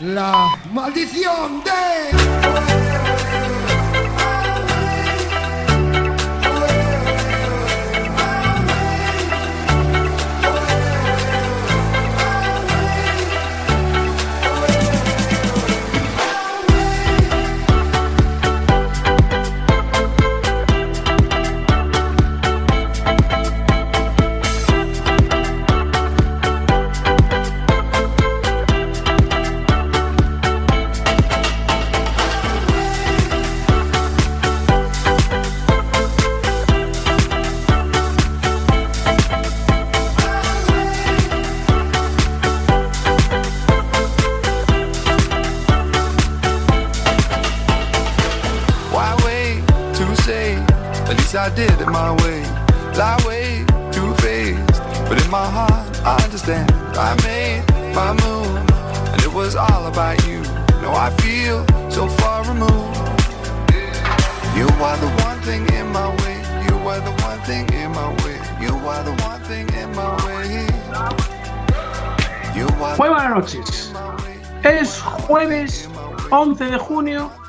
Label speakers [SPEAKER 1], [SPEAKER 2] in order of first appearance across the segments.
[SPEAKER 1] La maldición de...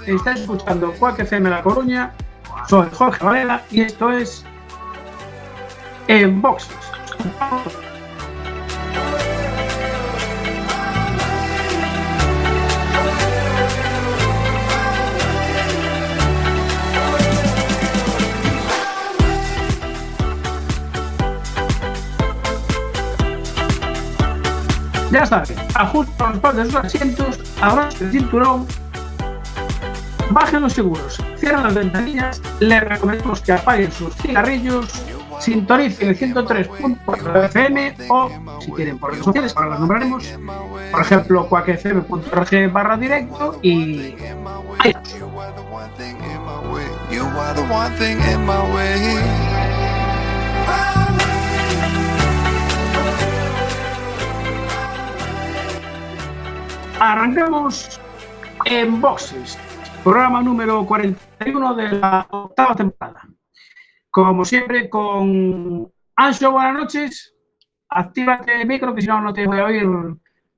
[SPEAKER 2] Estáis escuchando Quack FM La Coruña. Soy Jorge Varela y esto es En Boxes. Ya saben, ajusten los palos de sus asientos, abrochen el cinturón, bajen los seguros, cierren las ventanillas, les recomendamos que apaguen sus cigarrillos, sintonicen el 103.4 FM o, si quieren por redes sociales, ahora las nombraremos, por ejemplo, cuacfm.org barra directo y... ahí. Arrancamos en Boxes, programa número 41 de la octava temporada. Como siempre, con Ancho, buenas noches. Actívate el micro, que si no, no te voy a oír.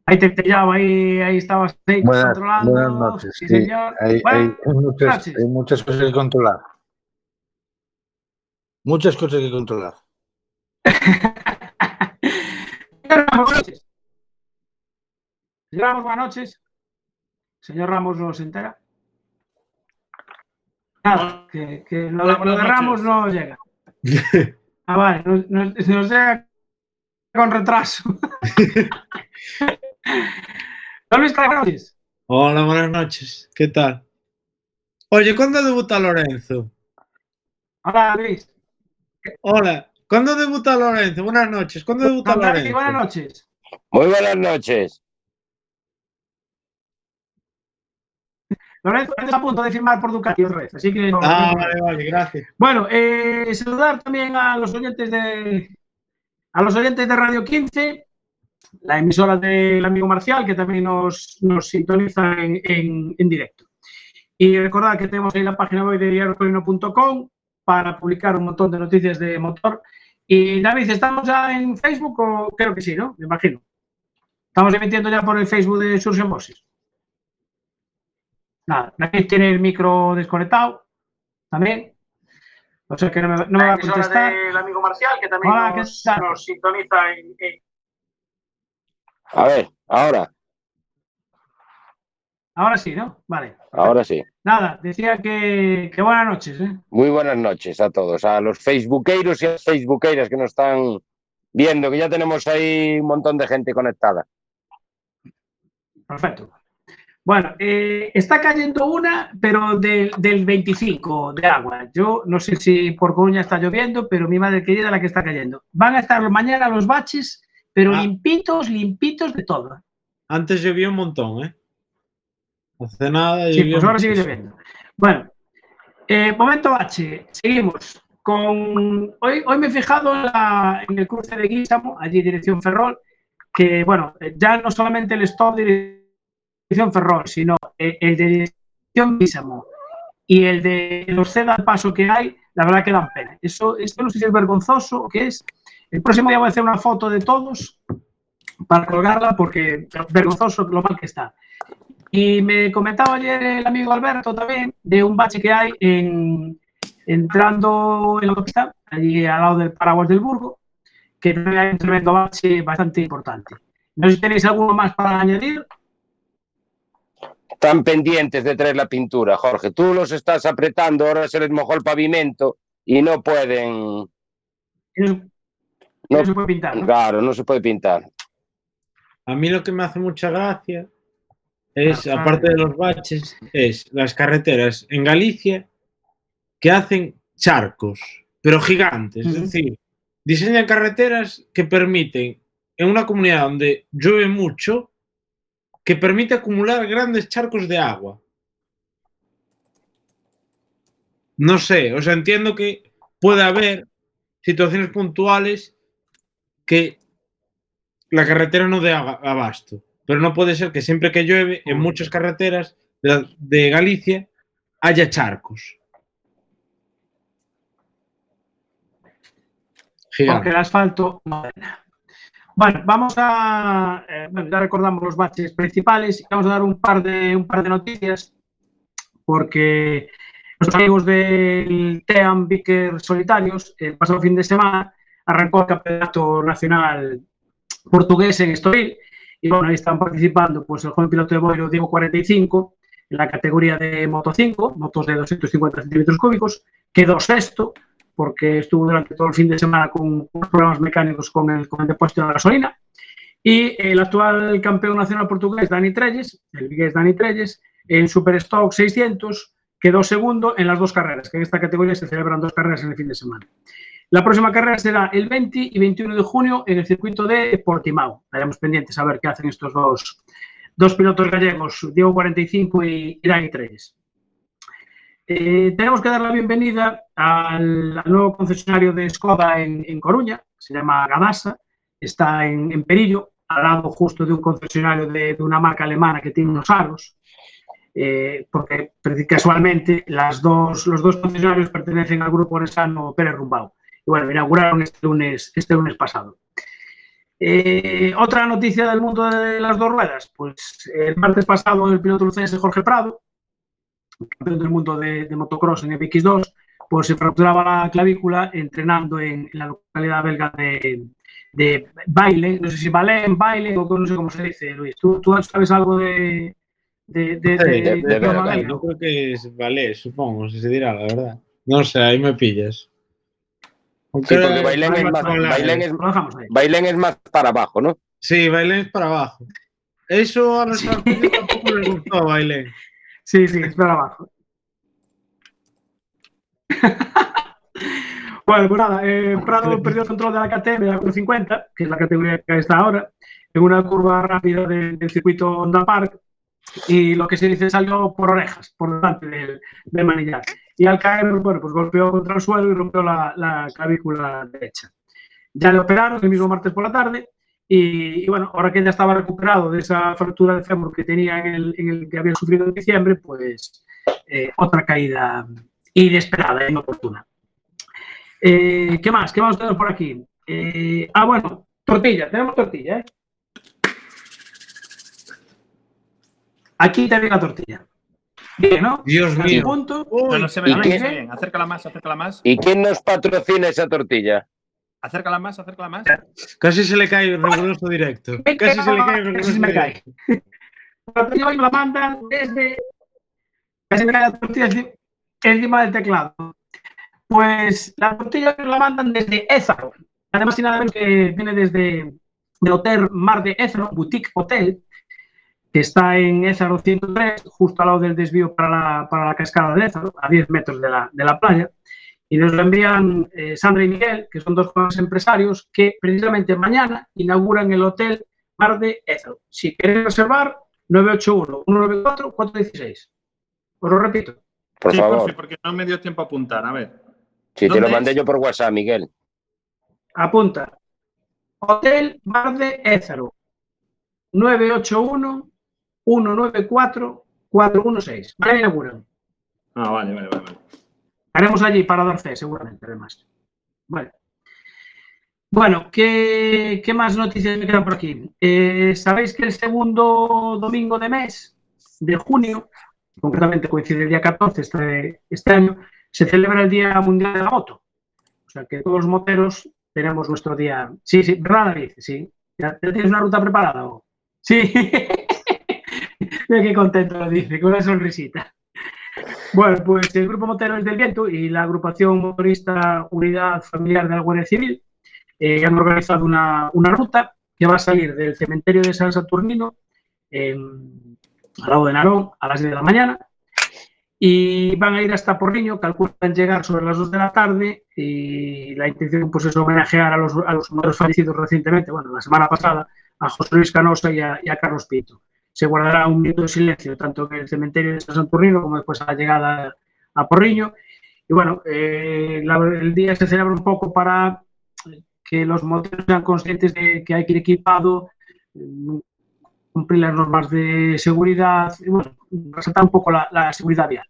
[SPEAKER 2] Ahí te pillaba, ahí, ahí estabas ahí
[SPEAKER 3] Buenas,
[SPEAKER 2] controlando.
[SPEAKER 3] buenas noches.
[SPEAKER 2] Sí,
[SPEAKER 3] sí.
[SPEAKER 2] señor.
[SPEAKER 3] Hay,
[SPEAKER 2] Buenas
[SPEAKER 3] hay muchas,
[SPEAKER 2] noches.
[SPEAKER 3] hay muchas cosas que controlar. Muchas cosas que controlar.
[SPEAKER 2] Señor Ramos, buenas noches. Señor Ramos, buenas noches. Señor Ramos no se entera. Nada, que, que lo, lo de
[SPEAKER 4] buenas
[SPEAKER 2] Ramos no llega. Ah, vale, nos, nos- nos llega con retraso. Don Luis, buenas noches.
[SPEAKER 4] Hola, buenas noches. ¿Qué tal? Oye, ¿cuándo debuta Lorenzo?
[SPEAKER 2] Hola, Luis.
[SPEAKER 4] Hola, ¿cuándo debuta Lorenzo? Buenas noches. ¿Cuándo debuta Lorenzo?
[SPEAKER 2] buenas noches.
[SPEAKER 5] Muy buenas noches.
[SPEAKER 2] Lorenzo está a punto de firmar por Ducati otra vez, así que...
[SPEAKER 4] Ah, vale, vale, gracias.
[SPEAKER 2] Bueno, eh, saludar también a los oyentes de a los oyentes de Radio 15, la emisora del amigo Marcial, que también nos, nos sintoniza en, en- en directo. Y recordad que tenemos ahí la página web de diariocolino.com para publicar un montón de noticias de motor. Y David, ¿estamos ya en Facebook o creo que sí, no? Me imagino. Estamos emitiendo ya por el Facebook de Surgeon Bosses. Nada, David tiene el micro desconectado también. O sea que no me, no me va a contestar. El amigo Marcial, que también
[SPEAKER 4] Hola,
[SPEAKER 2] nos,
[SPEAKER 4] ¿qué tal?
[SPEAKER 2] nos sintoniza en, en-
[SPEAKER 5] A ver, ahora,
[SPEAKER 2] Ahora sí, ¿no? Vale.
[SPEAKER 5] ahora sí.
[SPEAKER 2] Nada, decía que, que buenas noches. ¿eh?
[SPEAKER 5] Muy buenas noches a todos, a los facebookeros y a las facebookeras que nos están viendo, que ya tenemos ahí un montón de gente conectada.
[SPEAKER 2] Perfecto. Bueno, eh, está cayendo una, pero del, del 25 de agua. Yo no sé si por Coruña está lloviendo, pero mi madre querida la que está cayendo. Van a estar mañana los baches, pero
[SPEAKER 4] Ah.
[SPEAKER 2] limpitos, limpitos de todo.
[SPEAKER 4] Antes llovió un montón, ¿eh? Hace nada
[SPEAKER 2] Sí, pues ahora sigue lloviendo. Bueno, eh, momento H, seguimos. Con, hoy, hoy me he fijado en, la- en el cruce de Guísamo, allí dirección Ferrol, que bueno, ya no solamente el stop de dirección Ferrol, sino eh, el de dirección Guísamo y el de los ceda al paso que hay, la verdad que dan pena. Eso, esto no sé si es vergonzoso o qué es. El próximo día voy a hacer una foto de todos para colgarla porque vergonzoso lo mal que está. Y me comentaba ayer el amigo Alberto también de un bache que hay en, entrando en la autopista, allí al lado del Paraguas del Burgo, que hay un tremendo bache bastante importante. No sé si tenéis alguno más para añadir.
[SPEAKER 5] Están pendientes de traer la pintura, Jorge. Tú los estás apretando, ahora se les mojó el pavimento y no pueden.
[SPEAKER 2] No, se puede pintar. ¿no?
[SPEAKER 5] Claro, no se puede pintar.
[SPEAKER 4] A mí lo que me hace mucha gracia es,
[SPEAKER 2] Ajá.
[SPEAKER 4] aparte de los baches, es las carreteras en Galicia que hacen charcos, pero gigantes. Es decir, diseñan carreteras que permiten, en una comunidad donde llueve mucho, que permite acumular grandes charcos de agua. No sé, o sea, entiendo que puede haber situaciones puntuales que la carretera no dé aba- abasto, pero no puede ser que siempre que llueve en muchas carreteras de, de Galicia haya charcos.
[SPEAKER 2] porque el asfalto. Bueno, vamos a. eh, bueno, ya recordamos los baches principales y vamos a dar un par de, un par de noticias porque los amigos del TEAM Vicker Solitarios, el pasado fin de semana, arrancó el campeonato nacional portugués en Estoril y bueno, ahí están participando pues el joven piloto de Boiro Diego 45 en la categoría de Moto 5, motos de 250 centímetros cúbicos, quedó sexto porque estuvo durante todo el fin de semana con problemas mecánicos con el, con el depósito de gasolina. Y el actual campeón nacional portugués, Dani Trelles, el vigués Dani Trelles, en Superstock 600, quedó segundo en las dos carreras, que en esta categoría se celebran dos carreras en el fin de semana. La próxima carrera será el 20 y 21 de junio en el circuito de Portimao. Estaremos pendientes a ver qué hacen estos dos, dos pilotos gallegos, Diego 45 y, y Dani Trelles. Eh, tenemos que dar la bienvenida al, al nuevo concesionario de Skoda en, en Coruña, se llama Gadasa, está en, en Perillo, al lado justo de un concesionario de, de una marca alemana que tiene unos aros, eh, porque casualmente las dos, los dos concesionarios pertenecen al grupo Nesano Pérez Rumbao. Y bueno, inauguraron este lunes, este lunes pasado. Eh, otra noticia del mundo de las dos ruedas, pues el martes pasado el piloto lucense Jorge Prado campeón del mundo de, de motocross en FX2, pues se fracturaba la clavícula entrenando en, en la localidad belga de, de Baile, no sé si Balen, Baile o no sé cómo se dice, Luis. ¿Tú, tú sabes algo de, de, de,
[SPEAKER 4] Sí,
[SPEAKER 2] de-
[SPEAKER 5] de-
[SPEAKER 2] de
[SPEAKER 5] de
[SPEAKER 2] idioma
[SPEAKER 5] belga,
[SPEAKER 2] belga?
[SPEAKER 4] No creo que es vale, supongo, si se dirá, la verdad. No sé, ahí me pillas. Aunque
[SPEAKER 5] Sí, porque
[SPEAKER 4] era-
[SPEAKER 5] Bailén es más,
[SPEAKER 4] Bailén-
[SPEAKER 5] es. Bailén más para abajo, ¿no?
[SPEAKER 4] Sí, Bailén es para abajo. Eso a los
[SPEAKER 2] Sí.
[SPEAKER 4] tampoco les gustó, Bailén.
[SPEAKER 2] Sí, sí, espera abajo. bueno, pues nada, eh, Prado perdió el control de la KTM de la 450, que es la categoría que está ahora, en una curva rápida del, del circuito Honda Park, y lo que se dice salió por orejas, por delante del, del manillar. Y al caer, bueno, pues golpeó contra el suelo y rompió la, la clavícula derecha. Ya le operaron el mismo martes por la tarde, y, y, bueno, ahora que ya estaba recuperado de esa fractura de fémur que tenía en el, en el que había sufrido en diciembre, pues eh, otra caída inesperada e inoportuna. Eh, ¿Qué más? ¿Qué vamos a tener por aquí? Eh, ah, bueno, tortilla. Tenemos tortilla, ¿eh? Aquí también la tortilla. Bien, ¿no?
[SPEAKER 4] Dios mío.
[SPEAKER 2] punto.
[SPEAKER 6] No, no se se ve bien. Acércala más, acércala más.
[SPEAKER 5] ¿Y quién nos patrocina esa tortilla?
[SPEAKER 6] Acércala más, acércala más.
[SPEAKER 4] Casi se le cae el riguroso directo. Casi se le cae el
[SPEAKER 2] Casi
[SPEAKER 4] riguroso
[SPEAKER 2] se me cae.
[SPEAKER 4] directo.
[SPEAKER 2] La tortilla hoy me la mandan desde. Casi me cae la tortilla enci- encima del teclado. Pues la tortilla me la mandan desde Ézaro. Además, y nada menos que viene desde el Hotel Mar de Ézaro, Boutique Hotel, que está en Ézaro 103, justo al lado del desvío para la, para la cascada de Ézaro, a 10 metros de la, de la playa. Y nos lo envían eh, Sandra y Miguel, que son dos jóvenes empresarios que precisamente mañana inauguran el Hotel Mar de Ézaro. Si queréis reservar, 981-194-416. Os lo repito.
[SPEAKER 5] Por
[SPEAKER 6] sí,
[SPEAKER 5] favor.
[SPEAKER 6] porfi, porque no me dio tiempo a apuntar. A ver.
[SPEAKER 5] Si te lo
[SPEAKER 6] ¿Dónde
[SPEAKER 5] mandé
[SPEAKER 6] es?
[SPEAKER 5] yo por WhatsApp, Miguel.
[SPEAKER 2] Apunta. Hotel Mar de Ézaro. 981-194-416. Mañana inauguran.
[SPEAKER 6] Ah, vale, vale, vale. vale.
[SPEAKER 2] Estaremos allí para dar fe, seguramente, además. Vale. Bueno, ¿qué, más noticias me quedan por aquí? Eh, Sabéis que el segundo domingo de mes de junio, concretamente coincide el día 14 este, este año, se celebra el Día Mundial de la Moto. O sea que todos los moteros tenemos nuestro día. Sí, sí, ¿verdad, David? Sí. ¿Ya, ya tienes una ruta preparada? o? Sí. Mira qué contento lo dice, con una sonrisita. Bueno, pues el Grupo Moteros del Viento y la agrupación motorista Unidad Familiar de la Guardia Civil eh, han organizado una, una ruta que va a salir del cementerio de San Saturnino al lado de Narón a las 10 de la mañana y van a ir hasta Porriño, calculan llegar sobre las 2 de la tarde y la intención pues, es homenajear a los, a los fallecidos recientemente, bueno, la semana pasada, a José Luis Canosa y a, y a Carlos Pinto. Se guardará un minuto de silencio tanto en el cementerio de San Saturnino como después a la llegada a Porriño. Y bueno, eh, el día se celebra un poco para que los moteros sean conscientes de que hay que ir equipado, cumplir las normas de seguridad, y bueno, resaltar un poco la, la seguridad vial.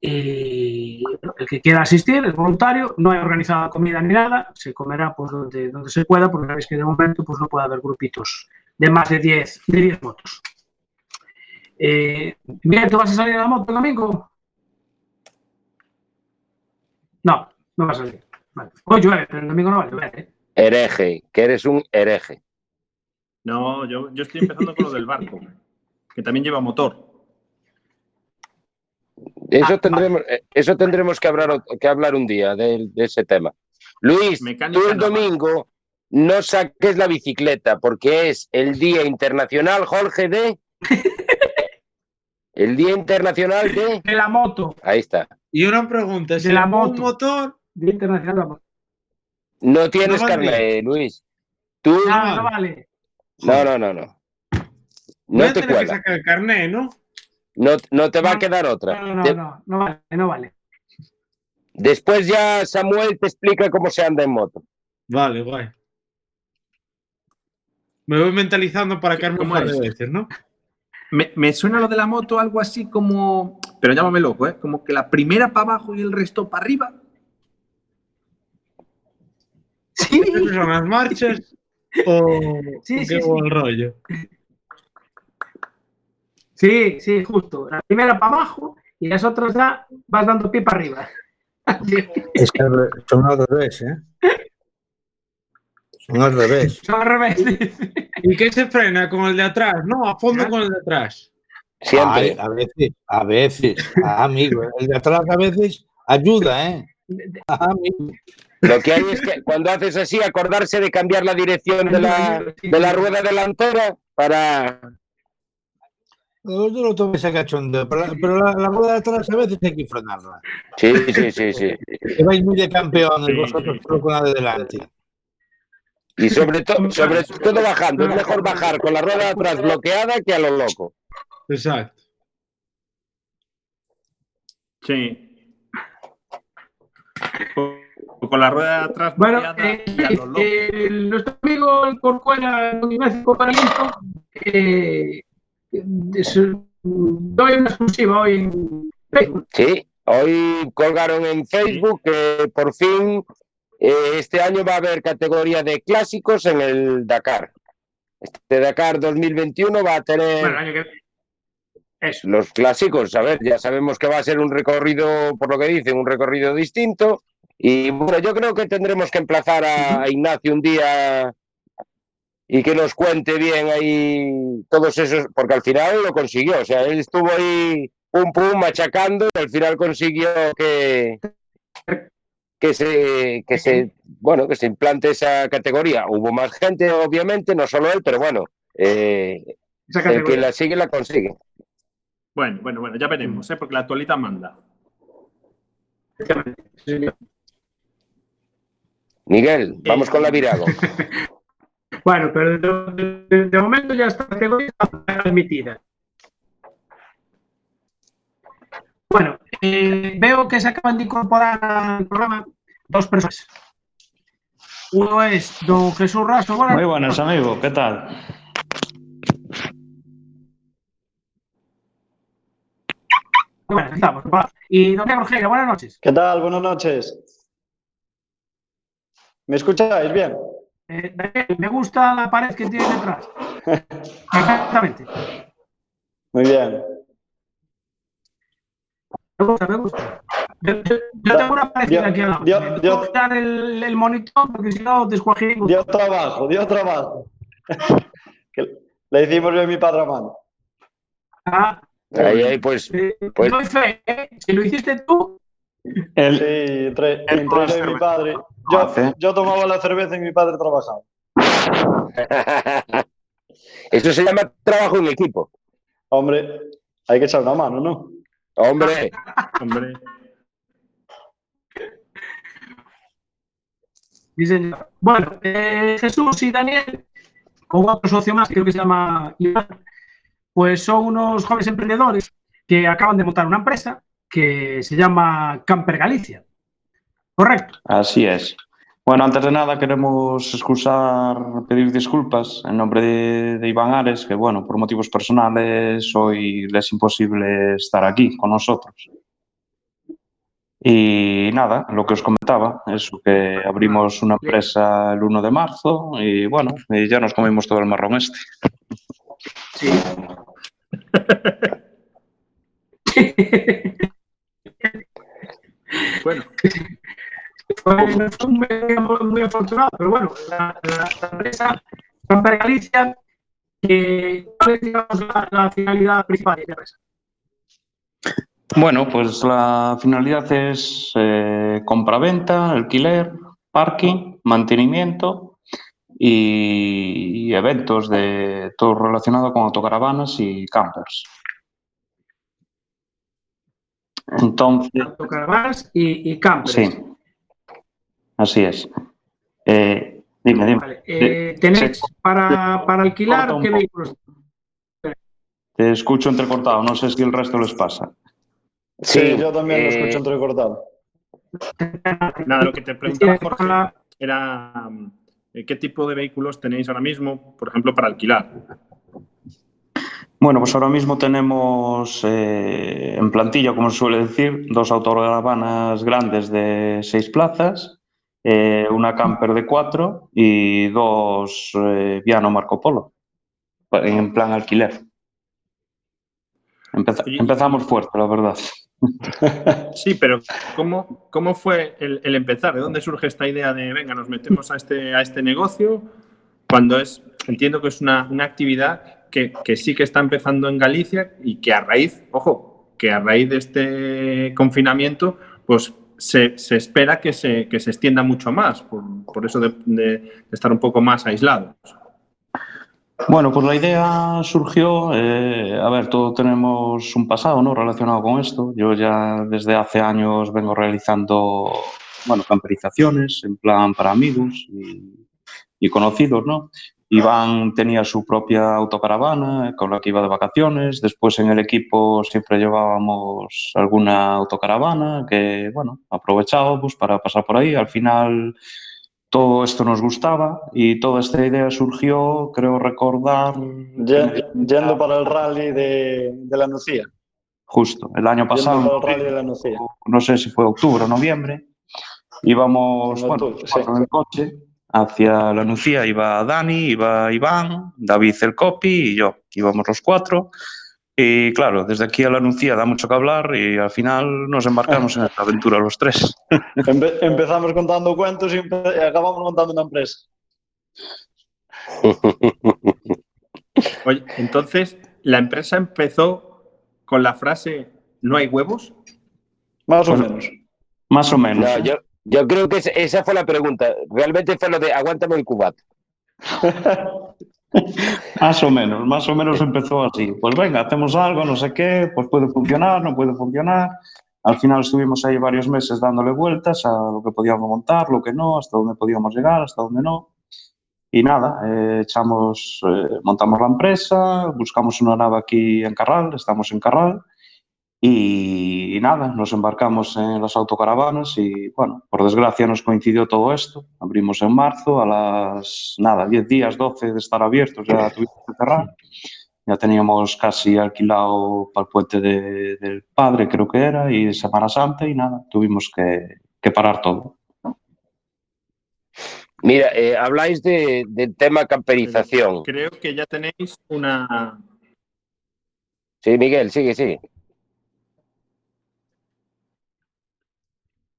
[SPEAKER 2] Y el que quiera asistir es voluntario, no hay organizada comida ni nada, se comerá pues donde, donde se pueda, porque sabéis que de momento pues no puede haber grupitos de más de 10, de 10 motos. Eh, Miguel, ¿tú vas a salir a la moto el domingo? No, no vas a salir. Vale. Hoy llueve, pero el domingo no va a llover. ¿eh?
[SPEAKER 5] Hereje, que eres un hereje.
[SPEAKER 6] No, yo, yo estoy empezando con lo del barco, que también lleva motor.
[SPEAKER 5] Eso
[SPEAKER 2] Ah,
[SPEAKER 5] tendremos, eh, eso tendremos que hablar, que hablar un día de, de ese tema. Luis,
[SPEAKER 6] Mecánica
[SPEAKER 5] tú el domingo no saques la bicicleta porque es el Día Internacional, Jorge, de... El Día Internacional de...
[SPEAKER 2] De la moto,
[SPEAKER 5] Ahí está.
[SPEAKER 4] Y una pregunta,
[SPEAKER 2] De
[SPEAKER 4] si
[SPEAKER 2] la
[SPEAKER 4] un
[SPEAKER 2] moto.
[SPEAKER 4] motor,
[SPEAKER 2] Día Internacional de la Moto.
[SPEAKER 5] No tienes
[SPEAKER 4] No vale.
[SPEAKER 5] carnet, Luis. Tú...
[SPEAKER 2] Ah, no vale.
[SPEAKER 5] No, no, no, no.
[SPEAKER 4] a
[SPEAKER 5] No te
[SPEAKER 4] tener que
[SPEAKER 5] cuela.
[SPEAKER 4] sacar el carnet, ¿no?
[SPEAKER 5] No, no te va a
[SPEAKER 2] No,
[SPEAKER 5] quedar otra.
[SPEAKER 2] No, no,
[SPEAKER 5] Te-
[SPEAKER 2] no, no vale, no vale.
[SPEAKER 5] Después ya Samuel te explica cómo se anda en moto.
[SPEAKER 4] Vale, guay. Me voy mentalizando para caerme un
[SPEAKER 6] ¿Cómo
[SPEAKER 4] par de veces, ¿no?
[SPEAKER 6] Me, me suena lo de la moto algo así como, pero llámame loco, ¿eh? Como que la primera para abajo y el resto para arriba.
[SPEAKER 2] Sí,
[SPEAKER 4] ¿Esas son las marchas o,
[SPEAKER 2] Sí,
[SPEAKER 4] o
[SPEAKER 2] sí,
[SPEAKER 4] qué
[SPEAKER 2] sí.
[SPEAKER 4] buen rollo?
[SPEAKER 2] sí, sí, justo. La primera para abajo y las otras ya vas dando pie para arriba.
[SPEAKER 3] Es que son al revés, ¿eh? Son al revés.
[SPEAKER 2] son al revés.
[SPEAKER 4] ¿Y qué se frena con el de atrás? No, a fondo con el de atrás.
[SPEAKER 5] Siempre.
[SPEAKER 3] Ay, a veces, a veces. Ah, amigo, el de atrás a veces ayuda, ¿eh? Ah, amigo.
[SPEAKER 5] Lo que hay es que cuando haces así, acordarse de cambiar la dirección de la, de la rueda delantera para.
[SPEAKER 3] Yo lo tomes a cachondeo, pero, la- pero la, la rueda de atrás a veces hay que frenarla.
[SPEAKER 5] Sí, sí, sí, sí.
[SPEAKER 3] Que vais muy de campeones
[SPEAKER 6] Sí,
[SPEAKER 3] vosotros solo con la de delante.
[SPEAKER 5] Y sobre, todo sobre todo bajando. Es mejor bajar con la rueda atrás bloqueada que a lo loco.
[SPEAKER 4] Exacto.
[SPEAKER 6] Sí. O- Con la rueda atrás
[SPEAKER 2] Bueno,
[SPEAKER 6] bloqueada
[SPEAKER 2] eh,
[SPEAKER 6] y a lo loco.
[SPEAKER 2] eh, nuestro amigo el Corcuera, Ignacio Corcuera, eh, es- doy una exclusiva hoy en Facebook.
[SPEAKER 5] Sí, hoy colgaron en Facebook que por fin este año va a haber categoría de clásicos en el Dakar. Este Dakar 2021 va a tener
[SPEAKER 2] Bueno, el año que Eso.
[SPEAKER 5] los clásicos. A ver, ya sabemos que va a ser un recorrido, por lo que dicen, un recorrido distinto. Y bueno, yo creo que tendremos que emplazar a Ignacio un día y que nos cuente bien ahí todos esos, porque al final lo consiguió. O sea, él estuvo ahí pum pum machacando y al final consiguió que que se que se bueno que se implante esa categoría. Hubo más gente, obviamente, no solo él, pero bueno, eh, el que la sigue la consigue.
[SPEAKER 6] Bueno, bueno, bueno, ya veremos, ¿eh? porque la actualidad manda.
[SPEAKER 5] Miguel, vamos con la virago.
[SPEAKER 2] Bueno, pero de, de- de momento ya esta categoría está admitida. Bueno, eh, veo que se acaban de incorporar al programa dos personas. Uno es don Jesús Raso. Buenas
[SPEAKER 7] Muy buenas, amigo. ¿Qué tal?
[SPEAKER 2] buenas, estamos. Y don Diego Ortega, buenas noches.
[SPEAKER 7] ¿Qué tal? Buenas noches. ¿Me escucháis bien?
[SPEAKER 2] Eh, Daniel, me gusta la pared que tiene detrás. Perfectamente.
[SPEAKER 7] Muy bien.
[SPEAKER 2] Me gusta, me gusta. Yo, yo- yo tengo una parecida aquí al lado.
[SPEAKER 7] yo- yo-
[SPEAKER 2] quitar el, el monitor porque si no descuajiringo.
[SPEAKER 7] Dio trabajo, dio trabajo. Que Le hicimos bien mi padre a mano.
[SPEAKER 2] Ah,
[SPEAKER 5] Ahí, ahí, pues,
[SPEAKER 2] eh,
[SPEAKER 5] Pues-
[SPEAKER 2] fe, ¿eh? Si lo hiciste tú,
[SPEAKER 6] El,
[SPEAKER 7] Sí, entre,
[SPEAKER 6] el
[SPEAKER 7] entre
[SPEAKER 6] máster
[SPEAKER 7] mi padre. Yo,
[SPEAKER 6] hace.
[SPEAKER 7] yo tomaba la cerveza y mi padre trabajaba.
[SPEAKER 5] eso se llama trabajo en equipo.
[SPEAKER 7] Hombre, hay que echar una mano, ¿no?
[SPEAKER 5] Hombre,
[SPEAKER 6] hombre,
[SPEAKER 2] Bueno, eh, Jesús y Daniel, con otro socio más, creo que se llama Iván, pues son unos jóvenes emprendedores que acaban de montar una empresa que se llama Camper Galicia. Correcto.
[SPEAKER 8] Así es. Bueno, antes de nada queremos excusar, pedir disculpas en nombre de, de Iván Ares, que bueno, por motivos personales hoy le es imposible estar aquí con nosotros. Y nada, lo que os comentaba, eso que abrimos una empresa el 1 de marzo y bueno, y ya nos comimos todo el marrón este.
[SPEAKER 2] Sí.
[SPEAKER 6] bueno,
[SPEAKER 2] Fue, fue muy, muy afortunado, pero bueno, la, la- empresa Camper Galicia, que, ¿cuál es digamos, la, la finalidad principal de la empresa?
[SPEAKER 8] Bueno, pues la finalidad es eh, compraventa, alquiler, parking, mantenimiento y, y eventos de todo relacionado con autocaravanas y campers. Entonces,
[SPEAKER 2] Autocaravanas y, y campers.
[SPEAKER 8] sí, así es. Eh, dime, dime.
[SPEAKER 2] Vale, eh, ¿Tenéis para, para alquilar qué vehículos?
[SPEAKER 8] Te escucho entrecortado, no sé si el resto les pasa.
[SPEAKER 7] Sí,
[SPEAKER 5] sí,
[SPEAKER 7] yo también lo
[SPEAKER 5] eh,
[SPEAKER 7] escucho entrecortado.
[SPEAKER 6] nada, lo que te preguntaba Jorge era mm, eh, qué tipo de vehículos tenéis ahora mismo, por ejemplo, para alquilar.
[SPEAKER 8] Bueno, pues ahora mismo tenemos eh, en plantilla, como se suele decir, dos autocaravanas grandes de seis plazas, eh, una camper de cuatro y dos eh, Viano Marco Polo, en plan alquiler. Empeza-
[SPEAKER 6] Oye,
[SPEAKER 8] empezamos fuerte, la verdad.
[SPEAKER 6] Sí, pero ¿cómo, cómo fue el, empezar? ¿De dónde surge esta idea de, venga, nos metemos a este, a este negocio? Cuando es, entiendo que es una, una actividad que, que sí que está empezando en Galicia y que a raíz, ojo, que a raíz de este confinamiento, pues se, se espera que se, que se extienda mucho más, por, por eso de- de estar un poco más aislados.
[SPEAKER 8] Bueno, pues la idea surgió, eh, a ver, todos tenemos un pasado, ¿no? Relacionado con esto. Yo ya desde hace años vengo realizando, bueno, camperizaciones en plan para amigos y, conocidos, ¿no? Iván tenía su propia autocaravana con la que iba de vacaciones. Después en el equipo siempre llevábamos alguna autocaravana que, bueno, aprovechábamos para pasar por ahí. Al final todo esto nos gustaba y toda esta idea surgió, creo recordar,
[SPEAKER 7] Ye- Yendo para el rally de, de la Nucía.
[SPEAKER 8] justo el año
[SPEAKER 7] Yendo
[SPEAKER 8] pasado,
[SPEAKER 7] para el rally de la Nucía.
[SPEAKER 8] no sé si fue octubre o noviembre, íbamos
[SPEAKER 7] En
[SPEAKER 8] bueno,
[SPEAKER 7] octubre, sí.
[SPEAKER 8] cuatro en el coche hacia la Nucía, iba Dani, iba Iván, David el copy y yo, íbamos los cuatro. Y claro, desde aquí a la Nucía da mucho que hablar y al final nos embarcamos en esta aventura los tres.
[SPEAKER 7] Empe- empezamos contando cuentos y acabamos montando una empresa.
[SPEAKER 6] Oye, entonces, ¿la empresa empezó con la frase no hay huevos?
[SPEAKER 7] Más o menos.
[SPEAKER 8] Más o menos.
[SPEAKER 5] no, yo, yo creo que esa fue la pregunta. Realmente fue lo de aguántame el cubato.
[SPEAKER 8] más o menos, más o menos empezó así. Pues venga, hacemos algo, no sé qué, pues puede funcionar, no puede funcionar. Al final estuvimos ahí varios meses dándole vueltas a lo que podíamos montar, lo que no, hasta dónde podíamos llegar, hasta dónde no. Y nada, eh, echamos, eh, montamos la empresa, buscamos una nave aquí en Carral, estamos en Carral, Y, y nada, nos embarcamos en las autocaravanas y bueno, por desgracia nos coincidió todo esto. Abrimos en marzo, a las nada, 10 días, 12 de estar abiertos, ya tuvimos que cerrar. Ya teníamos casi alquilado para el puente de- del padre, creo que era, y Semana Santa, y nada, tuvimos que, que parar todo.
[SPEAKER 5] Mira, eh, habláis de, del tema camperización.
[SPEAKER 6] Creo que ya tenéis una.
[SPEAKER 5] Sí, Miguel, sigue, sigue.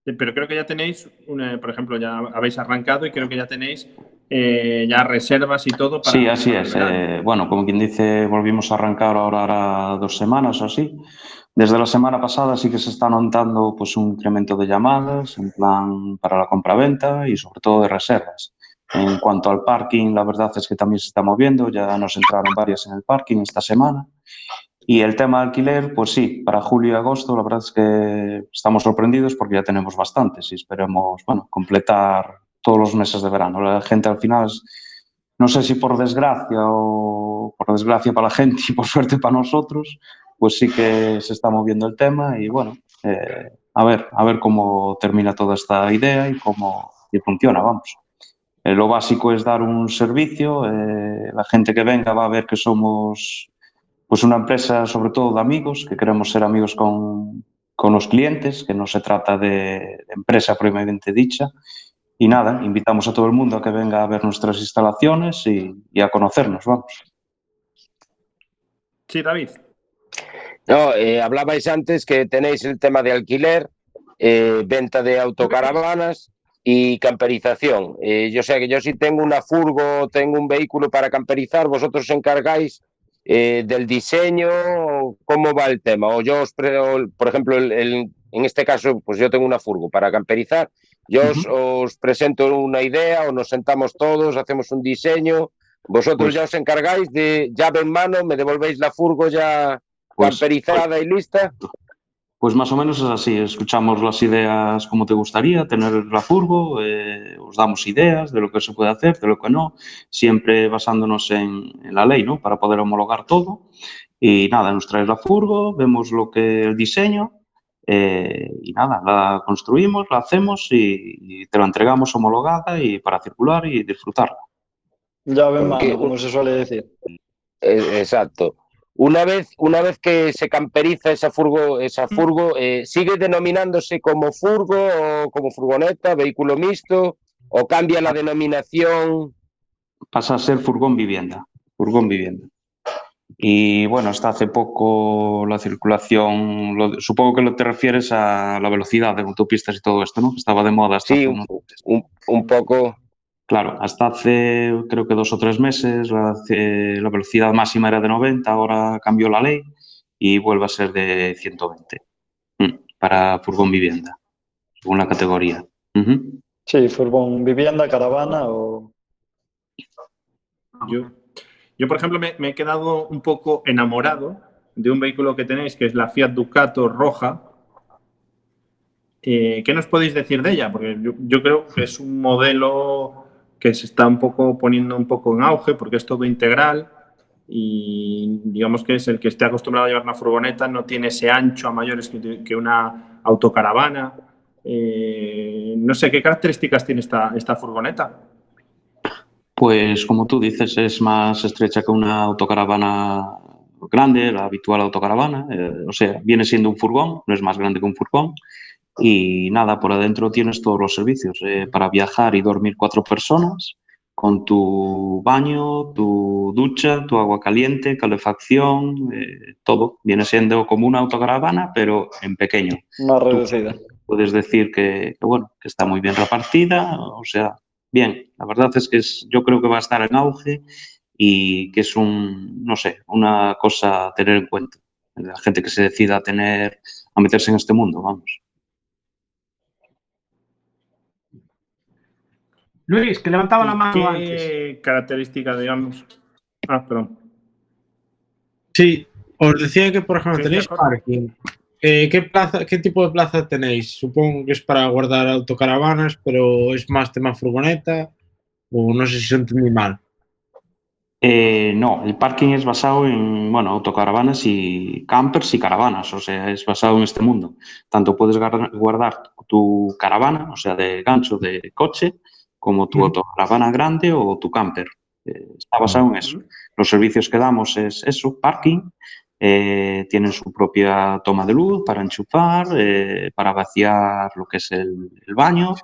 [SPEAKER 6] Pero creo que ya tenéis, una, por ejemplo, ya habéis arrancado y creo que ya tenéis eh, ya reservas y todo para.
[SPEAKER 8] Sí, así es. Eh, bueno, como quien dice, volvimos a arrancar ahora, ahora dos semanas o así. Desde la semana pasada sí que se está notando pues, un incremento de llamadas en plan para la compraventa y sobre todo de reservas. En cuanto al parking, la verdad es que también se está moviendo, ya nos entraron varias en el parking esta semana. Y el tema de alquiler, pues sí, para julio y agosto la verdad es que estamos sorprendidos porque ya tenemos bastantes y esperemos, bueno, completar todos los meses de verano. La gente al final, no sé si por desgracia o por desgracia para la gente y por suerte para nosotros, pues sí que se está moviendo el tema y bueno, eh, a ver, a ver cómo termina toda esta idea y cómo y funciona, vamos. Eh, lo básico es dar un servicio, eh, la gente que venga va a ver que somos pues una empresa sobre todo de amigos, que queremos ser amigos con, con los clientes, que no se trata de, empresa propiamente dicha. Y nada, invitamos a todo el mundo a que venga a ver nuestras instalaciones y, y a conocernos, vamos.
[SPEAKER 6] Sí, David.
[SPEAKER 5] No, eh, hablabais antes que tenéis el tema de alquiler, eh, venta de autocaravanas y camperización. Eh, yo sé que yo si tengo una furgo, tengo un vehículo para camperizar, vosotros os encargáis eh, del diseño, ¿cómo va el tema? O yo os, o, por ejemplo, el- el- en este caso, pues yo tengo una furgo para camperizar, yo os, os presento una idea o nos sentamos todos, hacemos un diseño, vosotros
[SPEAKER 8] Pues-
[SPEAKER 5] ya os encargáis de llave en mano, me devolvéis la furgo ya
[SPEAKER 8] Pues-
[SPEAKER 5] camperizada y lista.
[SPEAKER 8] Pues más o menos es así, escuchamos las ideas como te gustaría, tener la furgo, eh, os damos ideas de lo que se puede hacer, de lo que no, siempre basándonos en, en la ley, ¿no? Para poder homologar todo. Y nada, nos traes la furgo, vemos lo que el diseño eh, y nada, la construimos, la hacemos y, y te la entregamos homologada y para circular y disfrutarla.
[SPEAKER 7] Llave en
[SPEAKER 5] Porque-
[SPEAKER 7] mano, como se suele decir.
[SPEAKER 5] Eh, exacto. Una vez, una vez que se camperiza esa furgo, esa furgo eh, ¿sigue denominándose como furgo o como furgoneta, vehículo mixto? ¿O cambia la denominación?
[SPEAKER 8] pasa a ser furgón vivienda, furgón vivienda. Y bueno, hasta hace poco la circulación, lo- supongo que lo te refieres a la velocidad de autopistas y todo esto, ¿no? Estaba de moda hasta
[SPEAKER 5] Sí,
[SPEAKER 8] hace
[SPEAKER 5] un- un poco.
[SPEAKER 8] Claro, hasta hace creo que dos o tres meses la, eh, la velocidad máxima era de 90, ahora cambió la ley y vuelve a ser de 120 mm, para furgón vivienda, según la categoría.
[SPEAKER 7] Sí, furgón, vivienda, caravana o...
[SPEAKER 6] Yo, yo por ejemplo, me, me he quedado un poco enamorado de un vehículo que tenéis, que es la Fiat Ducato roja. Eh, ¿Qué nos podéis decir de ella? Porque yo, yo creo que es un modelo que se está un poco poniendo un poco en auge porque es todo integral y digamos que es el que esté acostumbrado a llevar una furgoneta, no tiene ese ancho a mayores que, una autocaravana. Eh, no sé, ¿qué características tiene esta, esta furgoneta?
[SPEAKER 8] Pues como tú dices, es más estrecha que una autocaravana grande, la habitual autocaravana. eh, o sea, viene siendo un furgón, no es más grande que un furgón. Y nada, por adentro tienes todos los servicios eh, para viajar y dormir cuatro personas, con tu baño, tu ducha, tu agua caliente, calefacción, eh, todo. Viene siendo como una autocaravana, pero en pequeño
[SPEAKER 7] Más reducida.
[SPEAKER 8] puedes decir que, que, bueno, que está muy bien repartida, o sea, bien, la verdad es que es, yo creo que va a estar en auge y que es un, no sé, una cosa a tener en cuenta. La gente que se decida a tener, a meterse en este mundo, vamos.
[SPEAKER 2] Luis, que levantaba la mano antes.
[SPEAKER 6] ¿Qué características, digamos? Ah, perdón.
[SPEAKER 4] Sí, os decía que, por ejemplo, tenéis parking. Eh, ¿qué, plaza, ¿Qué tipo de plaza tenéis? Supongo que es para guardar autocaravanas, pero es más tema furgoneta, o no sé si lo entendí mal.
[SPEAKER 8] Eh, no, el parking es basado en, bueno, autocaravanas y campers y caravanas, o sea, es basado en este mundo. Tanto puedes guardar tu caravana, o sea, de gancho de coche, como tu autocaravana grande o tu camper. Eh, está basado en eso. Los servicios que damos es eso, parking, eh, tienen su propia toma de luz para enchufar, eh, para vaciar lo que es el, el baño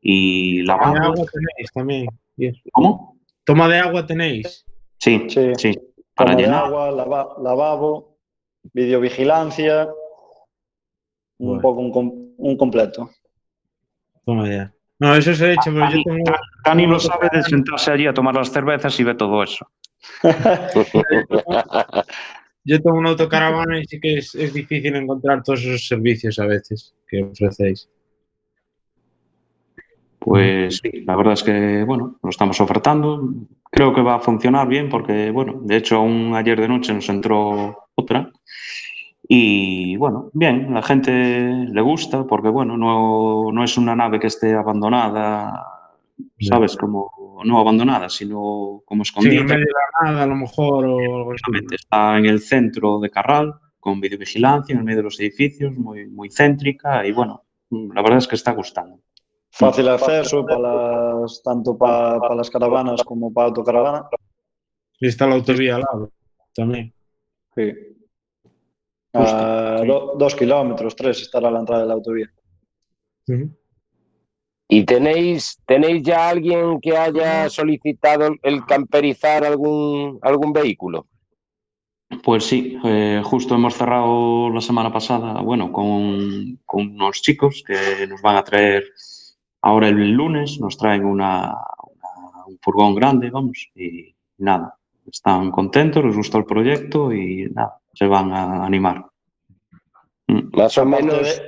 [SPEAKER 8] y
[SPEAKER 4] Toma de
[SPEAKER 8] lavabo.
[SPEAKER 4] agua tenéis también.
[SPEAKER 8] ¿Cómo?
[SPEAKER 4] Toma de agua tenéis.
[SPEAKER 8] Sí,
[SPEAKER 7] Sí.
[SPEAKER 8] sí. Para
[SPEAKER 7] Toma de
[SPEAKER 8] llenar.
[SPEAKER 7] agua, lava- lavabo, videovigilancia, un
[SPEAKER 4] Bueno.
[SPEAKER 7] poco un, un completo.
[SPEAKER 4] Toma ya. No, eso se ha hecho, pero yo tengo.
[SPEAKER 8] Dani lo sabe de sentarse allí a tomar las cervezas y ve todo eso.
[SPEAKER 4] Yo tengo una autocaravana y sí que es, es difícil encontrar todos esos servicios a veces que ofrecéis.
[SPEAKER 8] Pues sí, la verdad es que, bueno, lo estamos ofertando. Creo que va a funcionar bien porque, bueno, de hecho, aún ayer de noche nos entró otra. Y bueno, bien, la gente le gusta porque, bueno, no, no es una nave que esté abandonada, ¿sabes? Como no abandonada, sino como
[SPEAKER 4] Sí,
[SPEAKER 8] escondida.
[SPEAKER 4] en medio de la nada, a lo mejor, o algo
[SPEAKER 8] Está en el centro de Carral, con videovigilancia, en el medio de los edificios, muy, muy céntrica y, bueno, la verdad es que está gustando.
[SPEAKER 7] Fácil acceso para las, tanto para, para las caravanas como para autocaravana.
[SPEAKER 4] Y está la autovía al lado también.
[SPEAKER 7] Sí. A do- dos kilómetros, tres estará la entrada de la autovía.
[SPEAKER 5] ¿Y tenéis, tenéis ya alguien que haya solicitado el camperizar algún, algún vehículo?
[SPEAKER 8] Pues sí, eh, justo hemos cerrado la semana pasada, bueno, con, con unos chicos que nos van a traer ahora el lunes, nos traen una, una- un furgón grande, vamos, y nada, están contentos, les gusta el proyecto y nada, se van a animar. Mm.
[SPEAKER 5] Más o menos,
[SPEAKER 7] de-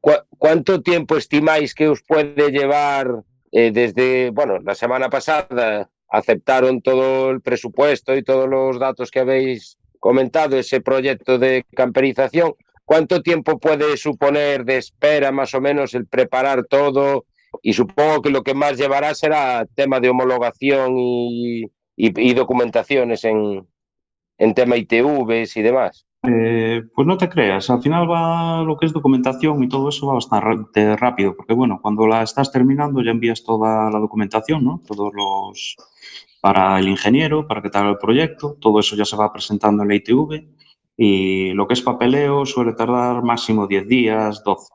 [SPEAKER 5] ¿cu- ¿cuánto tiempo estimáis que os puede llevar eh, desde, bueno, la semana pasada aceptaron todo el presupuesto y todos los datos que habéis comentado, ese proyecto de camperización? ¿Cuánto tiempo puede suponer de espera más o menos el preparar todo? Y supongo que lo que más llevará será tema de homologación y, y- y documentaciones en, en tema ITVs y demás.
[SPEAKER 8] Eh, pues no te creas, al final va lo que es documentación y todo eso va bastante rápido, porque bueno, cuando la estás terminando ya envías toda la documentación, ¿no? Todos los para el ingeniero, para que te haga el proyecto, todo eso ya se va presentando en la ITV y lo que es papeleo suele tardar máximo 10 días, 12.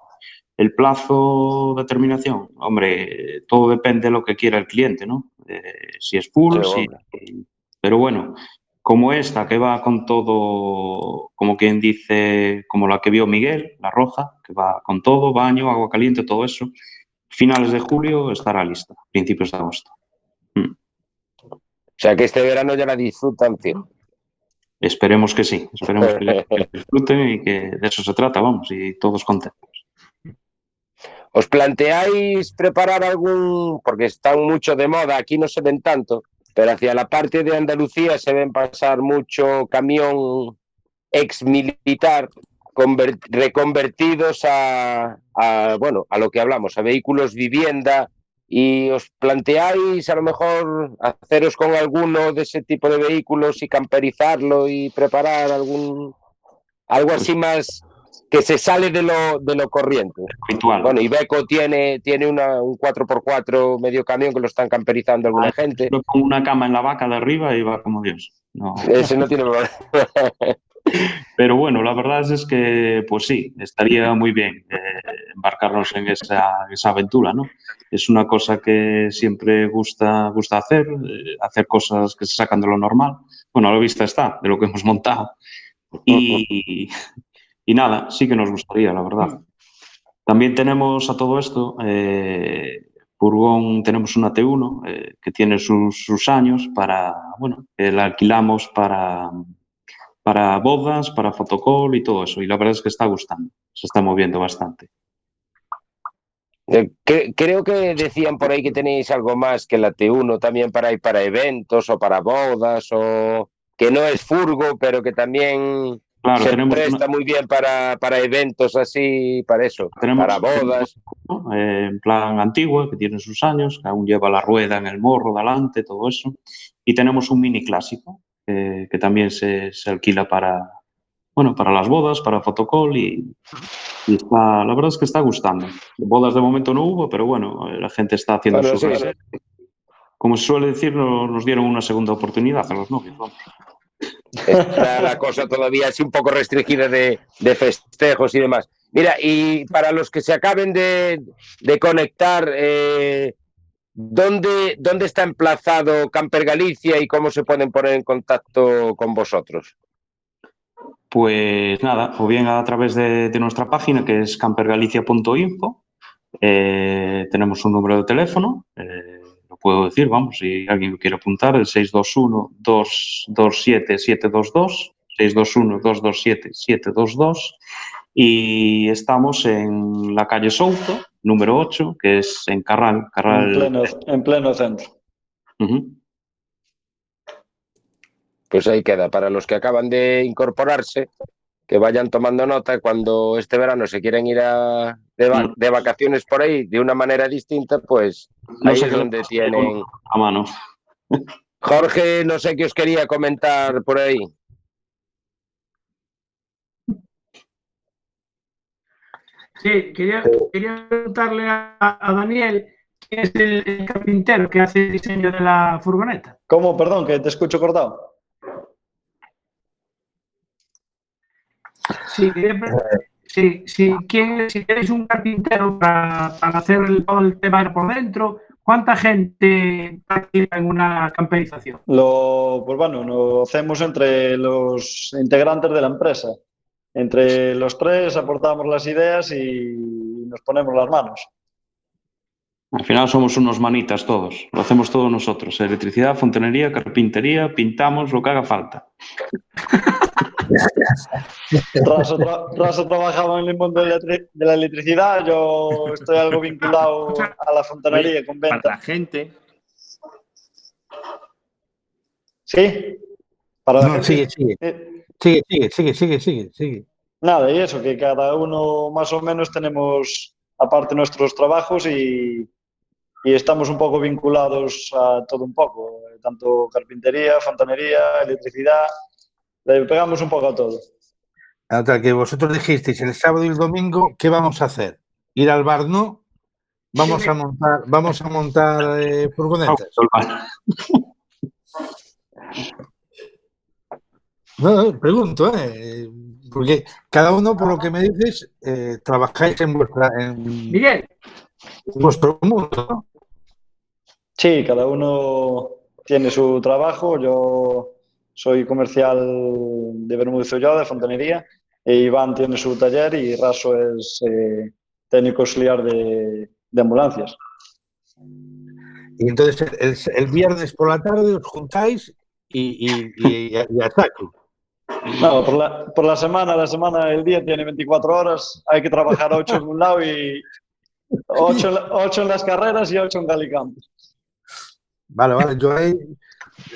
[SPEAKER 8] El plazo de terminación, hombre, todo depende de lo que quiera el cliente, ¿no? Eh, si es full,
[SPEAKER 5] Sí,
[SPEAKER 8] si- pero bueno, como esta que va con todo, como quien dice, como la que vio Miguel, la roja, que va con todo, baño, agua caliente, todo eso, finales de julio estará lista, principios de agosto.
[SPEAKER 5] O sea que este verano ya la disfrutan, tío.
[SPEAKER 8] Esperemos que sí, esperemos que, que disfruten y que de eso se trata, vamos, y todos contentos.
[SPEAKER 5] ¿Os planteáis preparar algún, porque están mucho de moda, aquí no se ven tanto, pero hacia la parte de Andalucía se ven pasar mucho camión ex militar conver- reconvertidos a, a, bueno, a lo que hablamos, a vehículos vivienda, y os planteáis a lo mejor haceros con alguno de ese tipo de vehículos y camperizarlo y preparar algún algo así más que se sale de lo, de lo corriente.
[SPEAKER 8] Habitual.
[SPEAKER 5] Bueno, Ibeco tiene, tiene una, un 4x4 medio camión que lo están camperizando alguna gente.
[SPEAKER 8] Yo pongo una cama en la vaca de arriba y va como Dios. No.
[SPEAKER 5] Ese no tiene problema.
[SPEAKER 8] Pero bueno, la verdad es que, pues sí, estaría muy bien eh, embarcarnos en esa, esa aventura, ¿no? Es una cosa que siempre gusta, gusta hacer, eh, hacer cosas que se sacan de lo normal. Bueno, a la vista está, de lo que hemos montado. Y, y nada, sí que nos gustaría, la verdad. También tenemos a todo esto, eh, furgón, tenemos una T1 eh, que tiene sus, sus años para, bueno, eh, la alquilamos para, para bodas, para fotocall y todo eso. Y la verdad es que está gustando, se está moviendo bastante.
[SPEAKER 5] Eh, cre- creo que decían por ahí que tenéis algo más que la T1 también para ir para eventos o para bodas o que no es furgo, pero que también
[SPEAKER 8] Claro,
[SPEAKER 5] se
[SPEAKER 8] tenemos
[SPEAKER 5] presta muy bien para, para eventos así, para eso,
[SPEAKER 8] Tenemos
[SPEAKER 5] para bodas.
[SPEAKER 8] ¿no? Eh, en plan antigua, que tiene sus años, que aún lleva la rueda en el morro delante, todo eso. Y tenemos un mini clásico, eh, que también se, se alquila para, bueno, para las bodas, para fotocall y, y está, la verdad es que está gustando. Bodas de momento no hubo, pero bueno, eh, la gente está haciendo
[SPEAKER 5] Bueno,
[SPEAKER 8] su...
[SPEAKER 5] sí,
[SPEAKER 8] Como se suele decir, no- nos dieron una segunda oportunidad a los novios. vamos.
[SPEAKER 5] Está la cosa todavía así un poco restringida de, festejos y demás. Mira, y para los que se acaben de, conectar, eh, ¿dónde, ¿dónde está emplazado Camper Galicia y cómo se pueden poner en contacto con vosotros?
[SPEAKER 8] Pues nada, o bien a través de, de nuestra página que es campergalicia.info. Eh, tenemos un número de teléfono, eh, lo puedo decir, vamos, si alguien lo quiere apuntar, el 621-227-722, 621-227-722. Y estamos en la calle Souto, número 8, que es en Carral. Carral
[SPEAKER 7] En pleno, en pleno centro.
[SPEAKER 8] Ujú.
[SPEAKER 5] Pues ahí queda, para los que acaban de incorporarse, que vayan tomando nota cuando este verano se quieren ir a, de, va- de vacaciones por ahí de una manera distinta, pues
[SPEAKER 8] No
[SPEAKER 5] ahí
[SPEAKER 8] sé
[SPEAKER 5] es donde tienen.
[SPEAKER 8] A mano.
[SPEAKER 5] Jorge, no sé qué os quería comentar por ahí.
[SPEAKER 2] Sí, quería, quería preguntarle a, a Daniel quién es el, el carpintero que hace el diseño de la furgoneta.
[SPEAKER 7] ¿Cómo? Perdón, que te escucho cortado.
[SPEAKER 2] ¿Quién, si tenéis un carpintero para, para hacer el- todo el tema por dentro, ¿cuánta gente participa en una camperización?
[SPEAKER 7] Lo, pues bueno, lo hacemos entre los integrantes de la empresa. Entre los tres aportamos las ideas y nos ponemos las manos.
[SPEAKER 8] Al final somos unos manitas todos. Lo hacemos todos nosotros. Electricidad, fontanería, carpintería, pintamos lo que haga falta.
[SPEAKER 7] Raso, tra- Raso trabajaba en el mundo de la, electricidad, yo estoy algo vinculado a la fontanería con
[SPEAKER 6] Para
[SPEAKER 7] venta.
[SPEAKER 6] la gente,
[SPEAKER 7] ¿Sí? Para la
[SPEAKER 3] No,
[SPEAKER 7] gente.
[SPEAKER 3] sigue, sigue.
[SPEAKER 7] Eh,
[SPEAKER 3] Sigue, sigue, sigue, sigue, sigue, sigue.
[SPEAKER 7] Nada, y eso, que cada uno más o menos tenemos aparte nuestros trabajos y, y estamos un poco vinculados a todo un poco, eh, tanto carpintería, fontanería, electricidad, le pegamos un poco a todo.
[SPEAKER 3] Hasta que vosotros dijisteis el sábado y el domingo, ¿qué vamos a hacer? ¿Ir al bar, no? Vamos a montar, vamos a montar eh, furgonetas. No, no, pregunto, ¿eh? Porque cada uno, por lo que me dices, eh, trabajáis en, vuestra, en
[SPEAKER 2] Miguel,
[SPEAKER 3] vuestro mundo, ¿no?
[SPEAKER 7] Sí, cada uno tiene su trabajo. Yo soy comercial de Bermúdez Ulloa, de fontanería, e Iván tiene su taller y Raso es eh, técnico auxiliar de, de ambulancias.
[SPEAKER 3] Y entonces el, el viernes por la tarde os juntáis y, y, y, y a saco.
[SPEAKER 7] No, por la, por la semana, la semana, el día tiene 24 horas, hay que trabajar 8 en un lado y 8, en la- ocho en las carreras y 8 en Galicampos.
[SPEAKER 3] Vale, vale, yo ahí.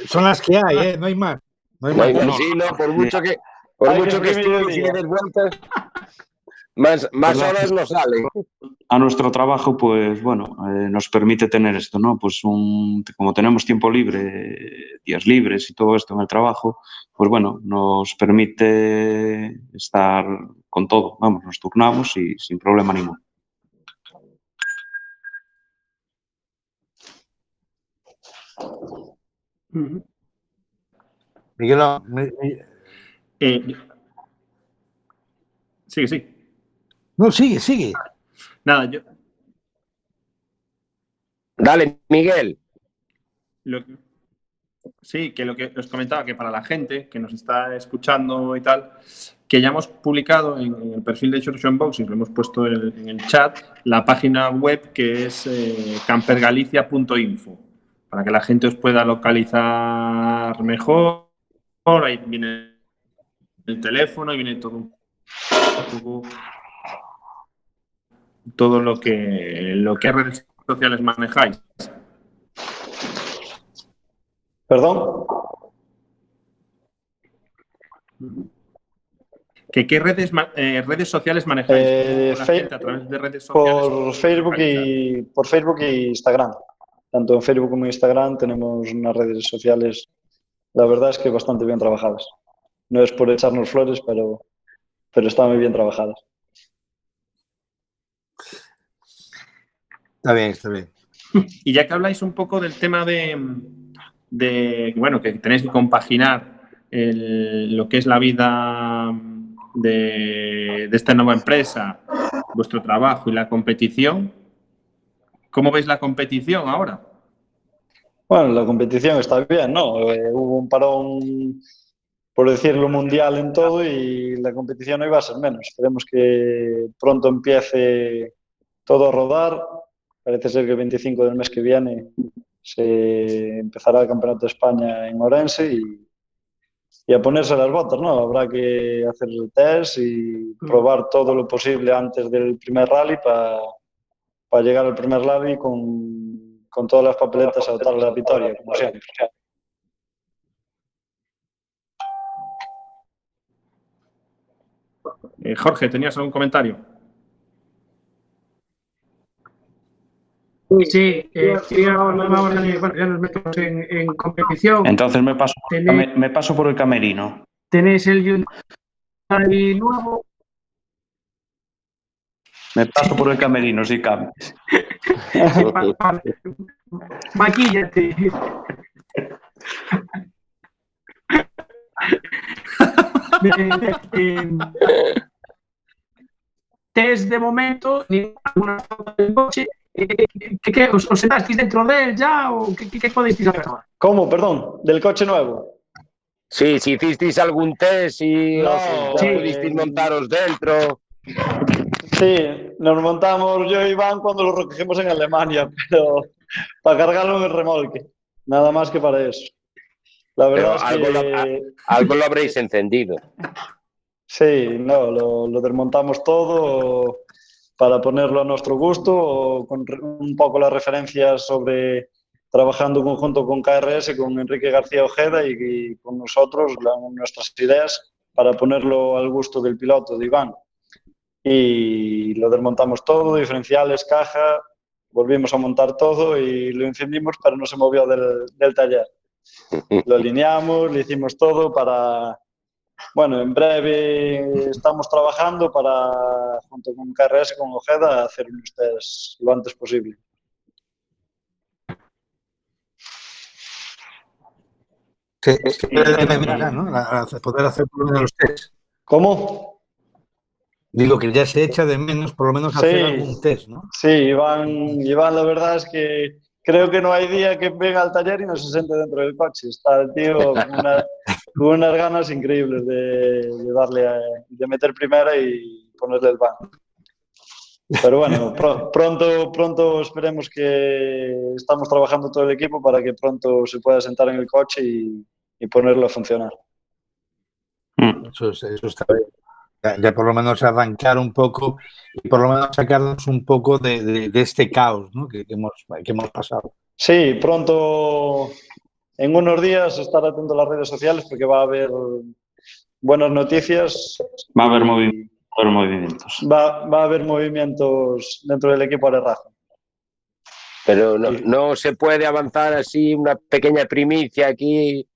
[SPEAKER 3] Son las que hay, ¿eh? No hay más. No hay
[SPEAKER 5] No hay
[SPEAKER 3] más.
[SPEAKER 5] más, sí, no, por mucho que, por
[SPEAKER 7] que
[SPEAKER 5] mucho que
[SPEAKER 7] el
[SPEAKER 5] estudies y des vueltas, más, más horas no salen.
[SPEAKER 8] a nuestro trabajo, pues bueno, eh, nos permite tener esto, ¿no? Pues un, como tenemos tiempo libre, días libres y todo esto en el trabajo, pues bueno, nos permite estar con todo, vamos, nos turnamos y sin problema ninguno.
[SPEAKER 3] Miguel, mi- mi-
[SPEAKER 6] eh, sí, sí.
[SPEAKER 3] no, sigue, sigue.
[SPEAKER 6] Nada, yo
[SPEAKER 5] Dale, Miguel.
[SPEAKER 6] lo que- sí, que lo que os comentaba, que para la gente que nos está escuchando y tal, que ya hemos publicado en, en el perfil de Church Box y lo hemos puesto en el, en el chat, la página web que es eh, campergalicia.info, para que la gente os pueda localizar mejor. Ahí viene el teléfono y viene todo un poco todo lo que lo que redes sociales manejáis.
[SPEAKER 7] ¿Perdón?
[SPEAKER 6] ¿Que ¿Qué redes, eh, redes sociales manejáis?
[SPEAKER 7] Eh,
[SPEAKER 6] a través de redes sociales.
[SPEAKER 7] Por Facebook y por Facebook y Instagram. Tanto en Facebook como en Instagram tenemos unas redes sociales, la verdad es que bastante bien trabajadas. No es por echarnos flores, pero, pero están muy bien trabajadas.
[SPEAKER 3] Está bien, está bien.
[SPEAKER 6] Y ya que habláis un poco del tema de, de, bueno, que tenéis que compaginar el- lo que es la vida de, de esta nueva empresa, vuestro trabajo y la competición, ¿cómo veis la competición ahora?
[SPEAKER 7] Bueno, la competición está bien, ¿no? Eh, hubo un parón, por decirlo, mundial en todo y la competición no iba a ser menos. Esperemos que pronto empiece todo a rodar. Parece ser que el 25 del mes que viene se empezará el Campeonato de España en Orense y, y a ponerse las botas, ¿no? Habrá que hacer el test y probar todo lo posible antes del primer rally para llegar al primer rally con, con todas las papeletas a dar la victoria, como siempre.
[SPEAKER 6] Eh, Jorge, ¿tenías algún comentario?
[SPEAKER 2] Sí, eh, de- bueno, ya nos metemos en, en competición.
[SPEAKER 8] Entonces me paso,
[SPEAKER 2] Tenéis,
[SPEAKER 8] me, me paso por el camerino.
[SPEAKER 2] tenéis el Hyundai nuevo,
[SPEAKER 8] Me paso por el camerino, si cambias.
[SPEAKER 2] Maquíllate. Eh, eh, Test de momento, ninguna foto del coche. Eh, ¿qué, qué, os, os sentasteis dentro de él ya o qué, qué, qué podéis hacer ahora?
[SPEAKER 7] ¿Cómo? Perdón, del coche nuevo.
[SPEAKER 5] Sí, si hicisteis algún test y
[SPEAKER 7] No,
[SPEAKER 5] os-
[SPEAKER 7] sí.
[SPEAKER 5] pudisteis montaros dentro.
[SPEAKER 7] Sí, nos montamos yo y Iván cuando lo recogimos en Alemania, pero para cargarlo en el remolque. Nada más que para eso. La verdad
[SPEAKER 5] algo,
[SPEAKER 7] es
[SPEAKER 5] lo,
[SPEAKER 7] que
[SPEAKER 5] a- algo lo habréis encendido.
[SPEAKER 7] sí, no, lo, lo desmontamos todo para ponerlo a nuestro gusto, con un poco las referencias sobre trabajando en conjunto con KRS, con Enrique García Ojeda y, y con nosotros, la- nuestras ideas para ponerlo al gusto del piloto, de Iván. Y lo desmontamos todo, diferenciales, caja, volvimos a montar todo y lo encendimos, pero no se movió del, del taller. Lo alineamos, le hicimos todo para, bueno, en breve estamos trabajando para, junto con KRS, con Ojeda, hacer unos test lo antes posible.
[SPEAKER 3] Sí, es que de menos ya, ¿no? A poder hacer por lo menos los test.
[SPEAKER 7] ¿Cómo?
[SPEAKER 3] Digo que ya se echa de menos por lo menos hacer
[SPEAKER 7] Sí.
[SPEAKER 3] algún test, ¿no?
[SPEAKER 7] Sí, Iván, Iván, la verdad es que creo que no hay día que venga al taller y no se siente dentro del coche. Está el tío con, una- con unas ganas increíbles de, de darle a- de meter primera y ponerle el banco. Pero bueno, pro- pronto, pronto esperemos que estamos trabajando todo el equipo para que pronto se pueda sentar en el coche y, y ponerlo a funcionar.
[SPEAKER 3] Eso, es- eso está bien. Ya, ya por lo menos arrancar un poco y por lo menos sacarnos un poco de, de- de este caos ¿no? que, que hemos, que hemos pasado.
[SPEAKER 7] Sí, pronto, en unos días, estar atento a las redes sociales porque va a haber buenas noticias.
[SPEAKER 8] Va a haber, movi- va a haber movimientos.
[SPEAKER 7] Va, va a haber movimientos dentro del equipo de Rafa.
[SPEAKER 5] Pero no, no se puede avanzar así una pequeña primicia aquí.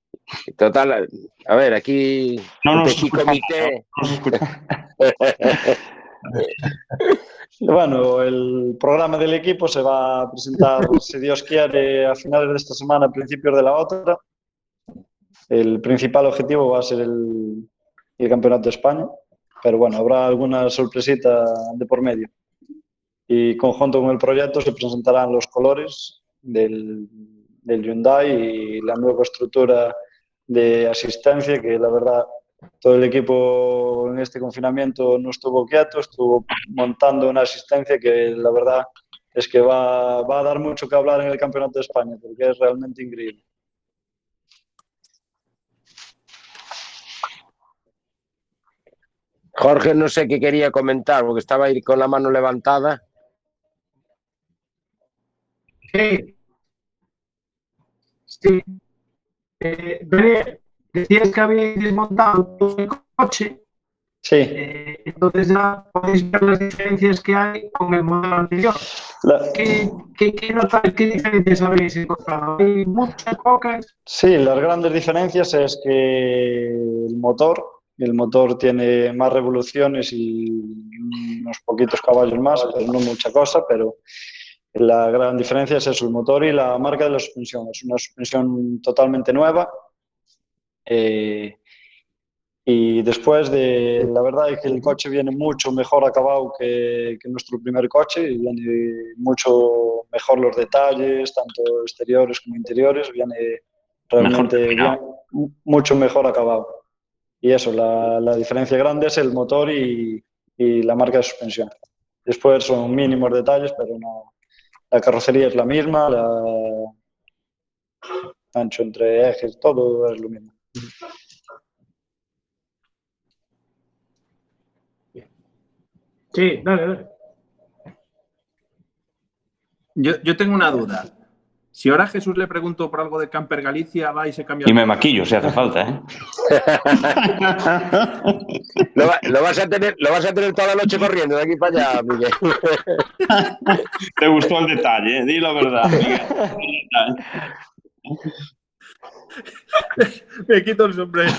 [SPEAKER 5] Total, a ver, aquí
[SPEAKER 8] No
[SPEAKER 5] un
[SPEAKER 8] nos escuchamos,
[SPEAKER 5] comité.
[SPEAKER 8] no nos escuchamos.
[SPEAKER 7] Bueno, el programa del equipo se va a presentar, si Dios quiere, a finales de esta semana, a principios de la otra. El principal objetivo va a ser el, el Campeonato de España, pero bueno, habrá alguna sorpresita de por medio. Y conjunto con el proyecto se presentarán los colores del, del Hyundai y la nueva estructura de asistencia, que la verdad todo el equipo en este confinamiento no estuvo quieto, estuvo montando una asistencia que la verdad es que va, va a dar mucho que hablar en el Campeonato de España, porque es realmente increíble.
[SPEAKER 5] Jorge, no sé qué quería comentar, porque estaba ahí con la mano levantada.
[SPEAKER 2] Sí. Sí. Eh, Daniel, decías que habéis desmontado el coche,
[SPEAKER 7] Sí,
[SPEAKER 2] eh, entonces ya podéis ver las diferencias que hay con el modelo anterior.
[SPEAKER 7] la-
[SPEAKER 2] ¿Qué, qué, qué, notáis- qué diferencias habéis encontrado? ¿Hay muchas, pocas?
[SPEAKER 7] sí, las grandes diferencias es que el motor, el motor tiene más revoluciones y unos poquitos caballos más, pero no mucha cosa, pero la gran diferencia es eso, el motor y la marca de la suspensión. Es una suspensión totalmente nueva. eh, Y después de, la verdad es que el coche viene mucho mejor acabado que, que nuestro primer coche, y viene mucho mejor los detalles, tanto exteriores como interiores, viene realmente bien- mucho mejor acabado. Y eso, la, la diferencia grande es el motor y, y la marca de suspensión. Después son mínimos detalles, pero no. La carrocería es la misma, la ancho entre ejes, todo es lo mismo.
[SPEAKER 2] Sí, dale, dale.
[SPEAKER 6] Yo, yo tengo una duda. Si ahora Jesús le pregunto por algo de Camper Galicia, va y se cambia.
[SPEAKER 8] Y me maquillo si hace falta, ¿eh?
[SPEAKER 5] Lo, va- lo vas a tener, lo vas a tener toda la noche corriendo de aquí para allá, Miguel.
[SPEAKER 8] Te gustó el detalle, ¿eh? di la verdad. Miguel.
[SPEAKER 6] Me quito el sombrero.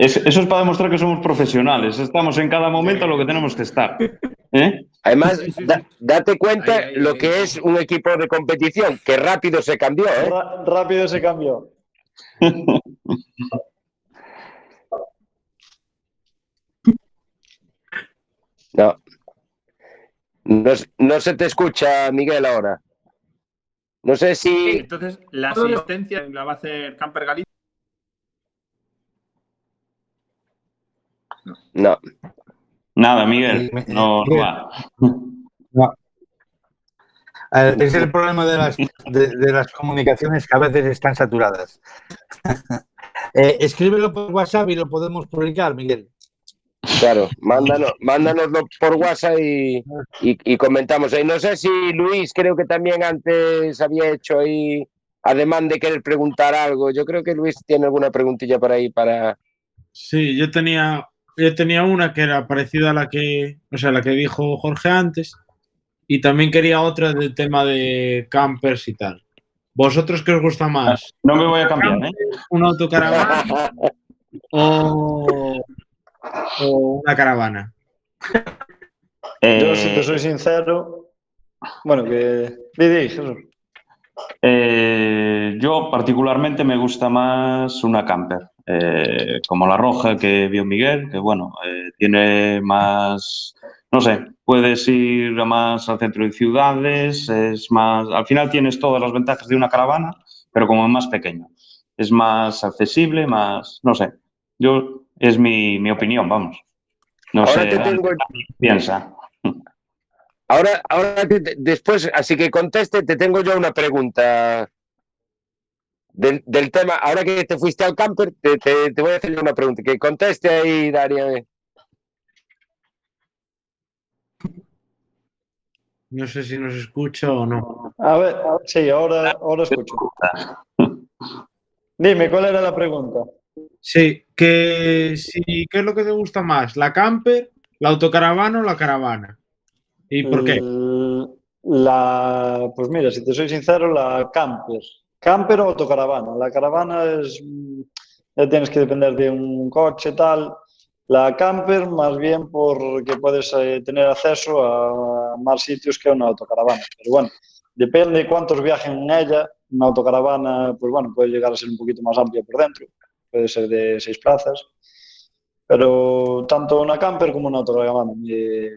[SPEAKER 8] Es- eso es para demostrar que somos profesionales. Estamos en cada momento lo que tenemos que estar. ¿eh?
[SPEAKER 5] Además, da- date cuenta lo que es un equipo de competición, que rápido se cambió, ¿eh?
[SPEAKER 7] Rápido se cambió.
[SPEAKER 5] No. No se te escucha, Miguel, ahora. No sé si.
[SPEAKER 6] Entonces, la asistencia la va a hacer Camper Galicia.
[SPEAKER 5] No.
[SPEAKER 8] Nada, Miguel. No, no va.
[SPEAKER 3] Es el problema de las, de, de las comunicaciones que a veces están saturadas. Eh, escríbelo por WhatsApp y lo podemos publicar, Miguel.
[SPEAKER 5] Claro, mándanos, mándanoslo por WhatsApp y, y- y comentamos ahí. No sé si Luis, creo que también antes había hecho ahí, además de querer preguntar algo. Yo creo que Luis tiene alguna preguntilla por ahí para.
[SPEAKER 4] Sí, yo tenía, yo tenía una que era parecida a la que, o sea, la que dijo Jorge antes, y también quería otra del tema de campers y tal. ¿Vosotros qué os gusta más?
[SPEAKER 8] No me voy a cambiar, ¿eh?
[SPEAKER 4] ¿Una autocaravana o, o una caravana?
[SPEAKER 7] Yo, si
[SPEAKER 8] Eh,
[SPEAKER 7] te soy sincero, bueno, que.
[SPEAKER 8] Eh, yo particularmente me gusta más una camper, eh, como la roja que vio Miguel, que bueno, eh, tiene más, no sé, puedes ir más al centro de ciudades, es más, al final tienes todas las ventajas de una caravana, pero como más pequeño. Es más accesible, más, no sé, yo, es mi, mi opinión, vamos. No
[SPEAKER 5] Ahora
[SPEAKER 8] sé,
[SPEAKER 5] te tengo-
[SPEAKER 8] ¿qué piensa.
[SPEAKER 5] Ahora, ahora te- después, así que conteste, te tengo yo una pregunta del, del tema. Ahora que te fuiste al camper, te, te- te voy a hacer una pregunta. Que conteste ahí, Daria.
[SPEAKER 4] No sé si nos escucha o no.
[SPEAKER 7] A ver, sí, ahora, ahora escucho. Dime, ¿cuál era la pregunta?
[SPEAKER 4] Sí, que si, ¿qué es lo que te gusta más? ¿La camper, la autocaravana o la caravana? ¿Y por qué?
[SPEAKER 7] El- La, pues mira, si te soy sincero, la camper. Camper o autocaravana. La caravana es, ya tienes que depender de un coche tal. La camper más bien porque puedes eh, tener acceso a más sitios que una autocaravana. Pero bueno, depende cuántos viajen en ella. Una autocaravana, pues bueno, puede llegar a ser un poquito más amplia por dentro. Puede ser de seis plazas. Pero tanto una camper como una autocaravana. eh,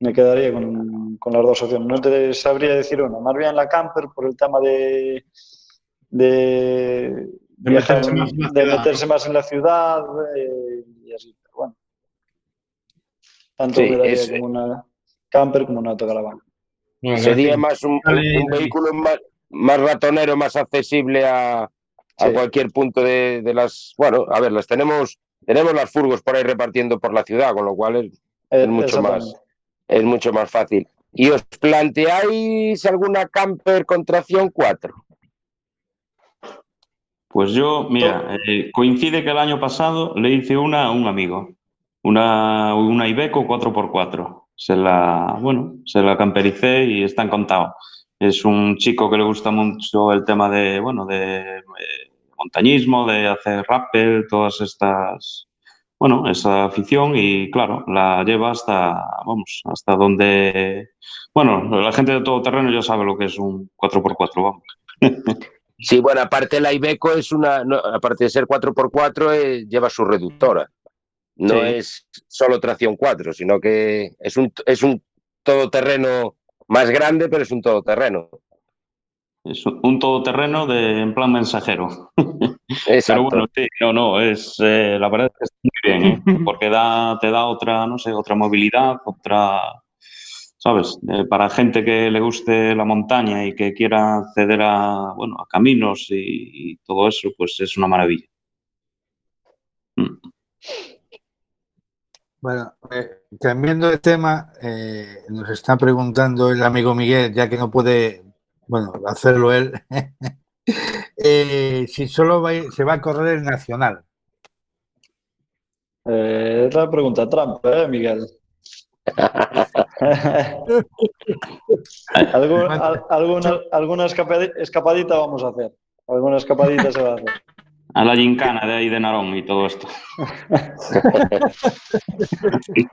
[SPEAKER 7] me quedaría con, con las dos opciones. No te sabría decir una. Más bien la camper por el tema de, de,
[SPEAKER 4] De
[SPEAKER 7] viajar
[SPEAKER 4] meterse
[SPEAKER 7] en-
[SPEAKER 4] más en la
[SPEAKER 7] de
[SPEAKER 4] ciudad,
[SPEAKER 7] meterse más en la ciudad eh, y así. Pero bueno, tanto
[SPEAKER 5] Sí,
[SPEAKER 7] me daría
[SPEAKER 5] es-
[SPEAKER 7] como una camper como una autocaravana.
[SPEAKER 4] Bueno,
[SPEAKER 5] Sería más un,
[SPEAKER 4] Dale,
[SPEAKER 5] un
[SPEAKER 4] David.
[SPEAKER 5] vehículo más, más ratonero, más accesible a, a
[SPEAKER 7] Sí.
[SPEAKER 5] cualquier punto de, de las. Bueno, a ver, las tenemos, tenemos las furgos por ahí repartiendo por la ciudad, con lo cual es,
[SPEAKER 7] Eh,
[SPEAKER 5] es mucho más. Es mucho más fácil. ¿Y os planteáis alguna camper con tracción 4?
[SPEAKER 8] Pues yo, mira, eh, coincide que el año pasado le hice una a un amigo, una, una Iveco 4x4. Se la, bueno, se la campericé y está encantado. Es un chico que le gusta mucho el tema de, bueno, de eh, montañismo, de hacer rappel, todas estas, bueno, esa afición y claro, la lleva hasta, vamos, hasta donde, bueno, la gente de todo terreno ya sabe lo que es un 4x4, vamos.
[SPEAKER 5] Sí, bueno, aparte la Ibeco es una, no, aparte de ser 4x4, eh, lleva su reductora. No
[SPEAKER 7] Sí.
[SPEAKER 5] es solo tracción 4, sino que es un, es un todoterreno más grande, pero es un todoterreno.
[SPEAKER 8] Es un todoterreno de, en plan mensajero.
[SPEAKER 5] Exacto.
[SPEAKER 8] Pero bueno, sí, no, no, es, eh, la verdad es que está muy bien, ¿eh? porque da, te da otra, no sé, otra movilidad, otra, ¿sabes? Eh, para gente que le guste la montaña y que quiera acceder a, bueno, a caminos y, y todo eso, pues es una maravilla. Mm.
[SPEAKER 3] Bueno, eh, cambiando de tema, eh, nos está preguntando el amigo Miguel, ya que no puede, bueno, hacerlo él, eh, si solo va, se va a correr el nacional.
[SPEAKER 7] Eh, es la pregunta trampa, ¿eh, Miguel? Algún- al- alguna alguna escapadi- escapadita vamos a hacer. Alguna escapadita se va a hacer.
[SPEAKER 8] A la gincana de ahí de Narón y todo esto.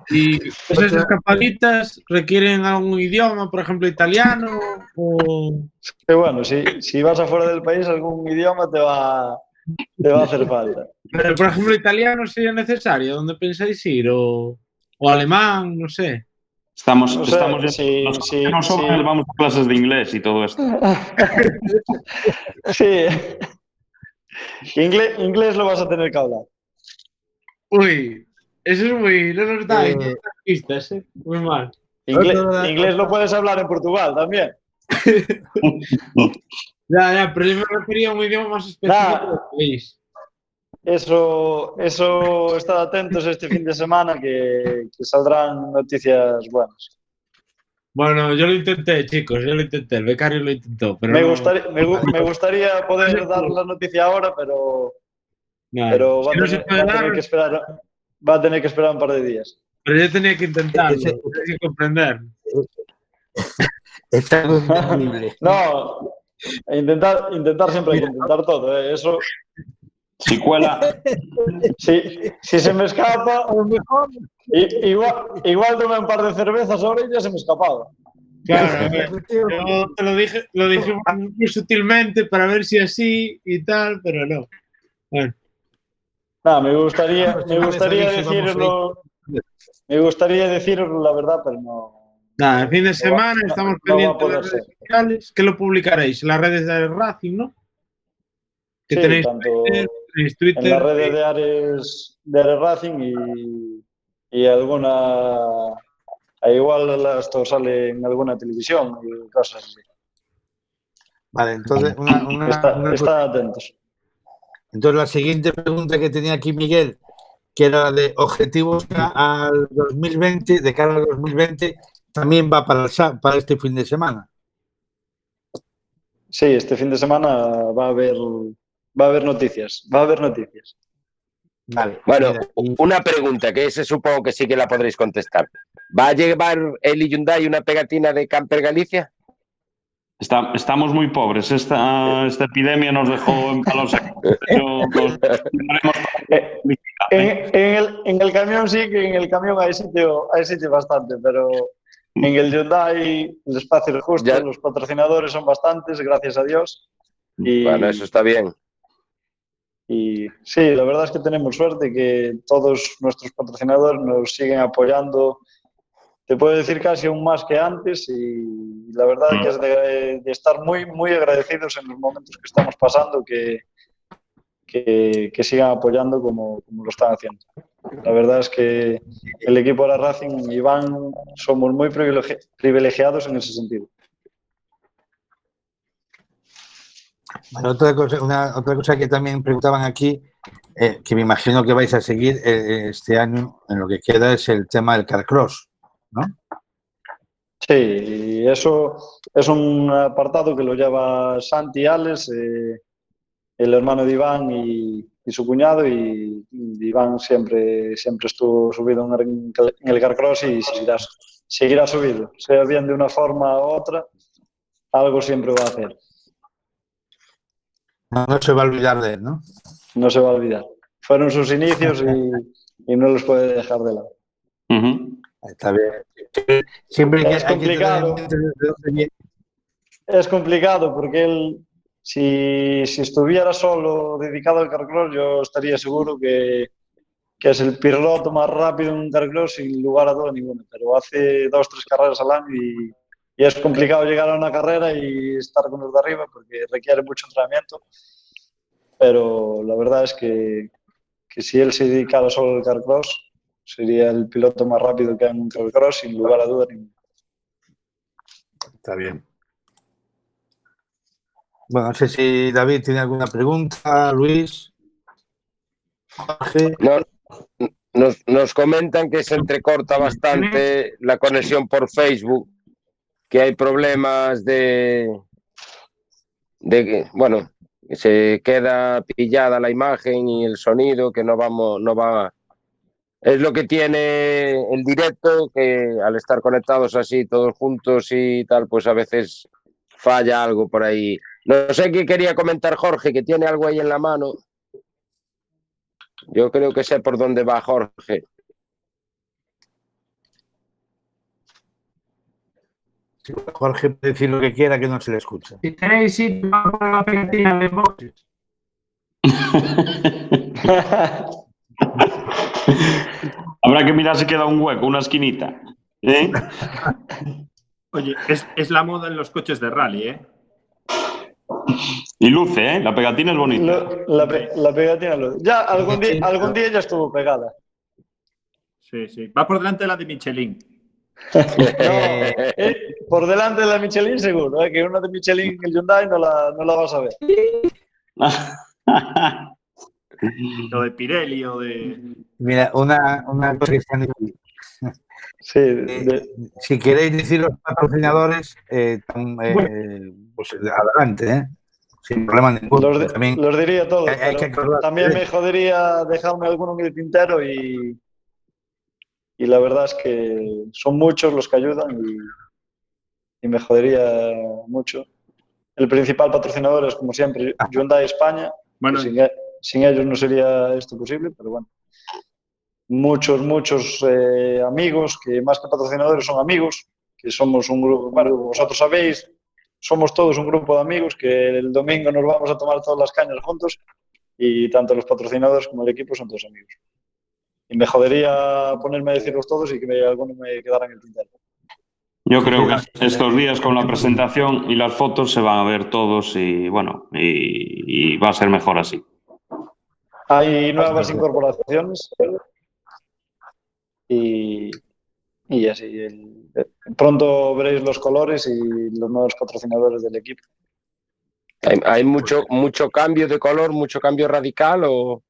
[SPEAKER 4] Y esas escapaditas requieren algún idioma, por ejemplo, italiano o...
[SPEAKER 7] Que bueno, si, si vas afuera del país, algún idioma te va, te va a hacer falta.
[SPEAKER 4] Pero, por ejemplo, italiano sería necesario. ¿Dónde pensáis ir? O, o alemán, no sé.
[SPEAKER 8] Estamos,
[SPEAKER 7] No sé,
[SPEAKER 8] estamos en-
[SPEAKER 7] si-
[SPEAKER 8] los somos,
[SPEAKER 7] si-
[SPEAKER 8] vamos a clases de inglés y todo esto.
[SPEAKER 7] Sí. Inglés, inglés lo vas a tener que hablar.
[SPEAKER 4] Uy, eso es muy... No nos da
[SPEAKER 3] Eh.
[SPEAKER 4] pistas, ¿eh? Muy mal.
[SPEAKER 7] Inglés, lo puedes hablar en Portugal también.
[SPEAKER 4] Ya, ya, pero yo me refería a un idioma más específico del país.
[SPEAKER 7] Eso, eso, estad atentos este fin de semana que, que saldrán noticias buenas.
[SPEAKER 4] Bueno, yo lo intenté, chicos, yo lo intenté. El becario lo intentó, pero
[SPEAKER 7] Me
[SPEAKER 4] no-
[SPEAKER 7] gustaría, me, gu- me gustaría poder dar la noticia ahora, pero, va,
[SPEAKER 4] Si
[SPEAKER 7] a
[SPEAKER 4] no
[SPEAKER 7] tener,
[SPEAKER 4] puede
[SPEAKER 7] va a tener
[SPEAKER 4] dar,
[SPEAKER 7] que esperar, va a tener que esperar un par de días.
[SPEAKER 4] pero yo tenía que intentarlo, tenía que comprender.
[SPEAKER 3] Es algo increíble.
[SPEAKER 7] No, intentar, intentar siempre hay que intentar todo. ¿eh? Eso,
[SPEAKER 8] Si cuela,
[SPEAKER 7] si, si se me escapa, i- igual, igual tomé un par de cervezas ahora y ya se me escapaba.
[SPEAKER 4] Claro, a ver, yo te lo dije, lo dije muy sutilmente para ver si así y tal, pero no. Bueno,
[SPEAKER 7] Nada, me gustaría, me gustaría decirlo, me gustaría decirlo la verdad, pero no.
[SPEAKER 4] nada, el fin de semana
[SPEAKER 7] no-
[SPEAKER 4] estamos
[SPEAKER 7] no a
[SPEAKER 4] pendientes de
[SPEAKER 7] poder
[SPEAKER 4] las redes
[SPEAKER 7] ser.
[SPEAKER 4] sociales. ¿Qué lo publicaréis? Las redes de Racing, ¿no? Que
[SPEAKER 7] Sí,
[SPEAKER 4] tenéis
[SPEAKER 7] tanto
[SPEAKER 4] Twitter,
[SPEAKER 7] en
[SPEAKER 4] Twitter.
[SPEAKER 7] las redes de Ares, de Ares Racing y, y alguna. a igual esto sale en alguna televisión y cosas así.
[SPEAKER 3] Vale, entonces, una, una-
[SPEAKER 7] Está,
[SPEAKER 3] una
[SPEAKER 7] estad atentos.
[SPEAKER 3] Entonces, la siguiente pregunta que tenía aquí Miguel, que era la de objetivos al 2020, de cara al 2020, también va para, el para este fin de semana.
[SPEAKER 7] Sí, este fin de semana va a haber va a haber noticias, va a haber noticias.
[SPEAKER 3] Vale.
[SPEAKER 5] Bueno, una pregunta que ese supongo que sí que la podréis contestar. ¿Va a llevar el Hyundai una pegatina de Camper Galicia?
[SPEAKER 8] está- estamos muy pobres. Esta, esta epidemia nos dejó en palos. Pero nos
[SPEAKER 7] Eh, En, en el, en el camión sí que en el camión hay sitio, hay sitio bastante, pero en el Hyundai el espacio es justo,
[SPEAKER 5] Ya.
[SPEAKER 7] los patrocinadores son bastantes, gracias a Dios. Y,
[SPEAKER 5] Bueno, eso está bien.
[SPEAKER 7] Y sí, la verdad es que tenemos suerte que todos nuestros patrocinadores nos siguen apoyando. Te puedo decir casi aún más que antes y la verdad que es de, de estar muy, muy agradecidos en los momentos que estamos pasando que, que, que sigan apoyando como, como lo están haciendo. La verdad es que el equipo de la Racing Iván somos muy privilegi- privilegiados en ese sentido.
[SPEAKER 3] Bueno, otra, cosa, una, otra cosa que también preguntaban aquí, eh, que me imagino que vais a seguir eh, este año en lo que queda, es el tema del Carcross. ¿no?
[SPEAKER 7] Sí, eso es un apartado que lo lleva Santi Alex, eh, el hermano de Iván y, y su cuñado, y, y Iván siempre, siempre estuvo subido en el, en el Carcross y seguirá, seguirá subido. Sea bien de una forma u otra, algo siempre va a hacer.
[SPEAKER 3] No, no se va a olvidar de él, ¿no?
[SPEAKER 7] No se va a olvidar. Fueron sus inicios y, y no los puede dejar de lado.
[SPEAKER 8] Ujú.
[SPEAKER 3] Está bien. Siempre que,
[SPEAKER 7] Es
[SPEAKER 3] que
[SPEAKER 7] complicado.
[SPEAKER 3] viene.
[SPEAKER 7] Es complicado porque él si, si estuviera solo dedicado al carcross, yo estaría seguro que, que es el piloto más rápido en un carcross sin lugar a duda ninguna. Pero hace dos, tres carreras al año y, y es complicado llegar a una carrera y estar con los de arriba porque requiere mucho entrenamiento. Pero la verdad es que, que si él se dedicara solo al carcross, sería el piloto más rápido que hay en un carcross sin lugar a duda ninguna.
[SPEAKER 3] Está bien. Bueno, no sé si David tiene alguna pregunta, Luis. Jorge.
[SPEAKER 5] No, nos, nos comentan que se entrecorta bastante la conexión por Facebook, que hay problemas de, de bueno, se queda pillada la imagen y el sonido, que no vamos, no va. Es lo que tiene el directo, que al estar conectados así todos juntos y tal, pues a veces falla algo por ahí. No sé qué quería comentar Jorge, que tiene algo ahí en la mano. Yo creo que sé por dónde va Jorge.
[SPEAKER 3] Si Jorge puede decir lo que quiera, que no se le escucha.
[SPEAKER 2] Si tenéis sitio para poner la pegatina de boxes.
[SPEAKER 8] Habrá que mirar si queda un hueco, una esquinita. ¿eh?
[SPEAKER 6] Oye, es, es la moda en los coches de rally, ¿eh?
[SPEAKER 8] Y luce, ¿eh? La pegatina es bonita.
[SPEAKER 7] La, pe- la pegatina. lo- Ya algún día, algún día ya estuvo pegada.
[SPEAKER 6] Sí, sí. Va por delante de la de Michelin.
[SPEAKER 7] No, eh, por delante de la Michelin seguro, eh, que una de Michelin el Hyundai no la, no la vas a ver.
[SPEAKER 6] O de Pirelli o de.
[SPEAKER 3] Mira, una, una cosa que están aquí.
[SPEAKER 7] Sí,
[SPEAKER 3] Eh,
[SPEAKER 7] de-
[SPEAKER 3] Si queréis decir los patrocinadores, eh, eh, pues adelante, ¿eh? sin problema ninguno.
[SPEAKER 7] los, di-
[SPEAKER 3] También
[SPEAKER 7] los diría todos.
[SPEAKER 3] hay, hay que
[SPEAKER 7] pero
[SPEAKER 3] acordar.
[SPEAKER 7] también me jodería dejarme alguno en el tintero y, y la verdad es que son muchos los que ayudan y, y me jodería mucho. El principal patrocinador es, como siempre, Hyundai España.
[SPEAKER 6] Bueno,
[SPEAKER 7] sin, e- sin ellos no sería esto posible, pero bueno. Muchos, muchos eh, amigos, que más que patrocinadores son amigos, que somos un grupo, bueno, vosotros sabéis, somos todos un grupo de amigos que el domingo nos vamos a tomar todas las cañas juntos y tanto los patrocinadores como el equipo son todos amigos. Y me jodería ponerme a decirlos todos y que me, alguno me quedara en el tintero.
[SPEAKER 8] Yo creo que estos días con la presentación y las fotos se van a ver todos y bueno, y, y va a ser mejor así.
[SPEAKER 7] Hay nuevas incorporaciones y, y así. el- pronto veréis los colores y los nuevos patrocinadores del equipo.
[SPEAKER 5] Hay, hay mucho, mucho cambio de color, mucho cambio radical o.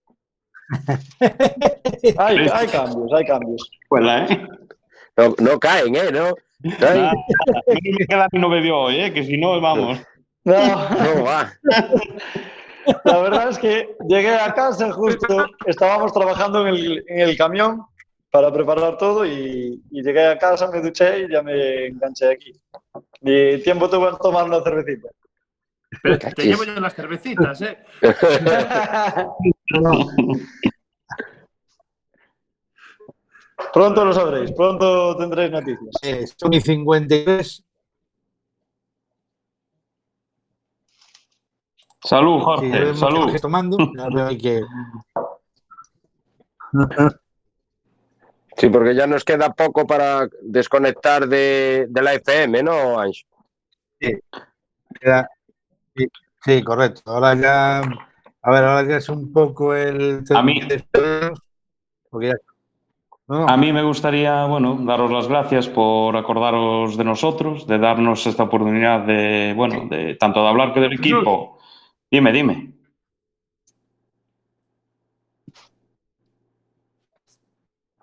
[SPEAKER 7] Hay, hay cambios, hay cambios.
[SPEAKER 8] Escuela, ¿eh?
[SPEAKER 5] No, no caen, ¿eh? ¿No?
[SPEAKER 8] No novedad hoy, ¿eh? Que si no, vamos.
[SPEAKER 7] No,
[SPEAKER 5] no va.
[SPEAKER 7] la verdad es que llegué a casa justo, estábamos trabajando en el, en el camión para preparar todo y, y llegué a casa, me duché y ya me enganché aquí. Y tiempo tuve en tomar una cervecita.
[SPEAKER 6] Pero te llevo yo las cervecitas, ¿eh?
[SPEAKER 7] Pronto lo sabréis, pronto tendréis noticias.
[SPEAKER 3] Eh, son y 53.
[SPEAKER 8] Salud,
[SPEAKER 3] Sí,
[SPEAKER 8] Jorge, salud.
[SPEAKER 3] que tomando. que...
[SPEAKER 5] Sí, porque ya nos queda poco para desconectar de, de la FM, ¿no, Ancho?
[SPEAKER 3] Queda- Sí, sí, correcto. Ahora ya, a ver, ahora ya es un poco el
[SPEAKER 8] A mí-
[SPEAKER 3] porque ya- no,
[SPEAKER 8] A mí me gustaría, bueno, daros las gracias por acordaros de nosotros, de darnos esta oportunidad de, bueno, de tanto de hablar que del equipo. Dime, dime.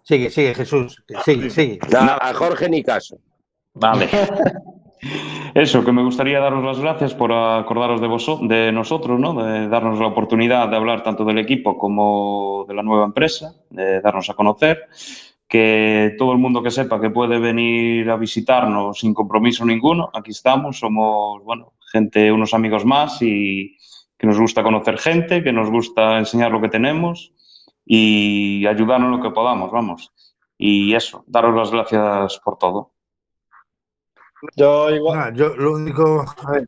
[SPEAKER 3] sigue, sigue, Jesús, sigue, sigue.
[SPEAKER 5] A Jorge ni caso.
[SPEAKER 8] Vale. Eso, que me gustaría daros las gracias por acordaros de, vos, nosotros, ¿no? De darnos la oportunidad de hablar tanto del equipo como de la nueva empresa, de darnos a conocer. Que todo el mundo que sepa que puede venir a visitarnos sin compromiso ninguno, aquí estamos, somos, bueno, gente, unos amigos más y que nos gusta conocer gente, que nos gusta enseñar lo que tenemos y ayudarnos lo que podamos, vamos. Y eso, daros las gracias por todo.
[SPEAKER 7] Yo igual,
[SPEAKER 3] yo lo único, a ver,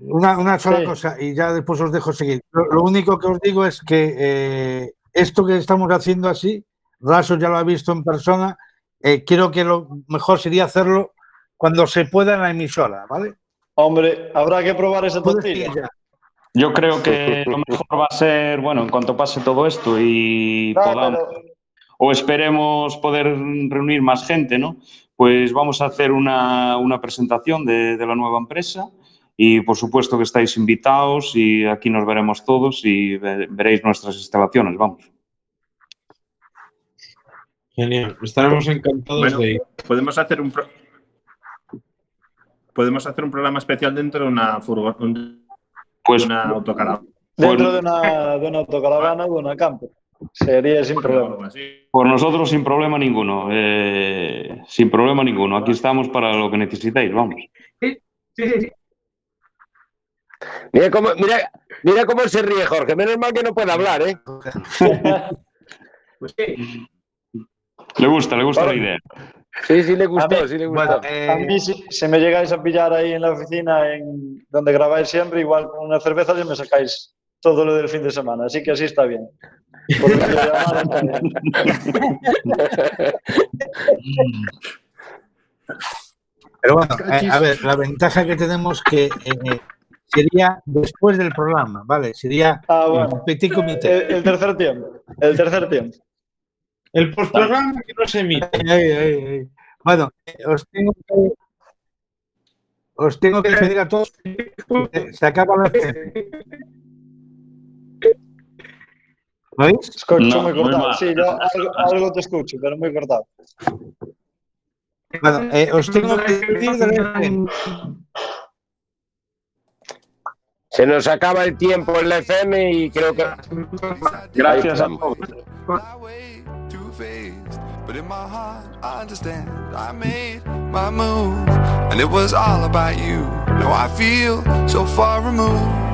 [SPEAKER 3] una, una sola
[SPEAKER 7] Sí.
[SPEAKER 3] cosa y ya después os dejo seguir. Lo, lo único que os digo es que eh, esto que estamos haciendo así, Raso ya lo ha visto en persona, eh, creo que lo mejor sería hacerlo cuando se pueda en la emisora, ¿vale?
[SPEAKER 7] Hombre, habrá que probar esa tortilla.
[SPEAKER 8] Yo creo que lo mejor va a ser, bueno, en cuanto pase todo esto y
[SPEAKER 7] No,
[SPEAKER 8] podamos,
[SPEAKER 7] pero-
[SPEAKER 8] o esperemos poder reunir más gente, ¿no? Pues vamos a hacer una, una presentación de, de la nueva empresa y por supuesto que estáis invitados y aquí nos veremos todos y ve- veréis nuestras instalaciones, vamos.
[SPEAKER 4] Genial. Estaremos encantados
[SPEAKER 6] Bueno,
[SPEAKER 4] de ir.
[SPEAKER 6] podemos hacer un pro- podemos hacer un programa especial dentro de una furgoneta,
[SPEAKER 8] Pues
[SPEAKER 6] una autocaravana
[SPEAKER 7] Dentro de una, de una autocaravana o de una camper. Sería sin problema.
[SPEAKER 8] por nosotros sin problema ninguno, eh, sin problema ninguno. Aquí estamos para lo que necesitéis, vamos.
[SPEAKER 2] Sí, sí, sí.
[SPEAKER 5] Mira cómo, mira, mira cómo se ríe Jorge. Menos mal que no puede hablar, ¿eh?
[SPEAKER 2] Pues sí.
[SPEAKER 8] Le gusta, le gusta la idea.
[SPEAKER 5] Sí, sí le gustó,
[SPEAKER 7] mí-
[SPEAKER 5] sí le
[SPEAKER 3] Bueno,
[SPEAKER 5] gustó.
[SPEAKER 3] eh,
[SPEAKER 7] A mí, si, si me llegáis a pillar ahí en la oficina, en donde grabáis siempre, igual con una cerveza ya me sacáis todo lo del fin de semana. Así que así está bien.
[SPEAKER 3] Pero bueno, eh, a ver, la ventaja que tenemos que eh, sería después del programa, ¿vale? Sería
[SPEAKER 7] Ah, bueno.
[SPEAKER 3] un petit comité.
[SPEAKER 7] El, el tercer tiempo. El tercer tiempo.
[SPEAKER 4] El postprograma que no se emite.
[SPEAKER 3] Ay, ay, ay, ay. Bueno, os tengo que os tengo que despedir a todos. Se acaba la ¿Lo oís?
[SPEAKER 7] Escucho
[SPEAKER 8] No,
[SPEAKER 7] muy
[SPEAKER 8] muy
[SPEAKER 7] cortado.
[SPEAKER 8] mal.
[SPEAKER 7] Sí, yo algo, algo te escucho, pero muy cortado.
[SPEAKER 3] Bueno, eh, os tengo que despedir de.
[SPEAKER 5] Se nos acaba el tiempo en la FM y creo que.
[SPEAKER 8] Gracias a todos.
[SPEAKER 1] But in my heart I understand. I made my move, and it was all about you. Now I feel so far removed.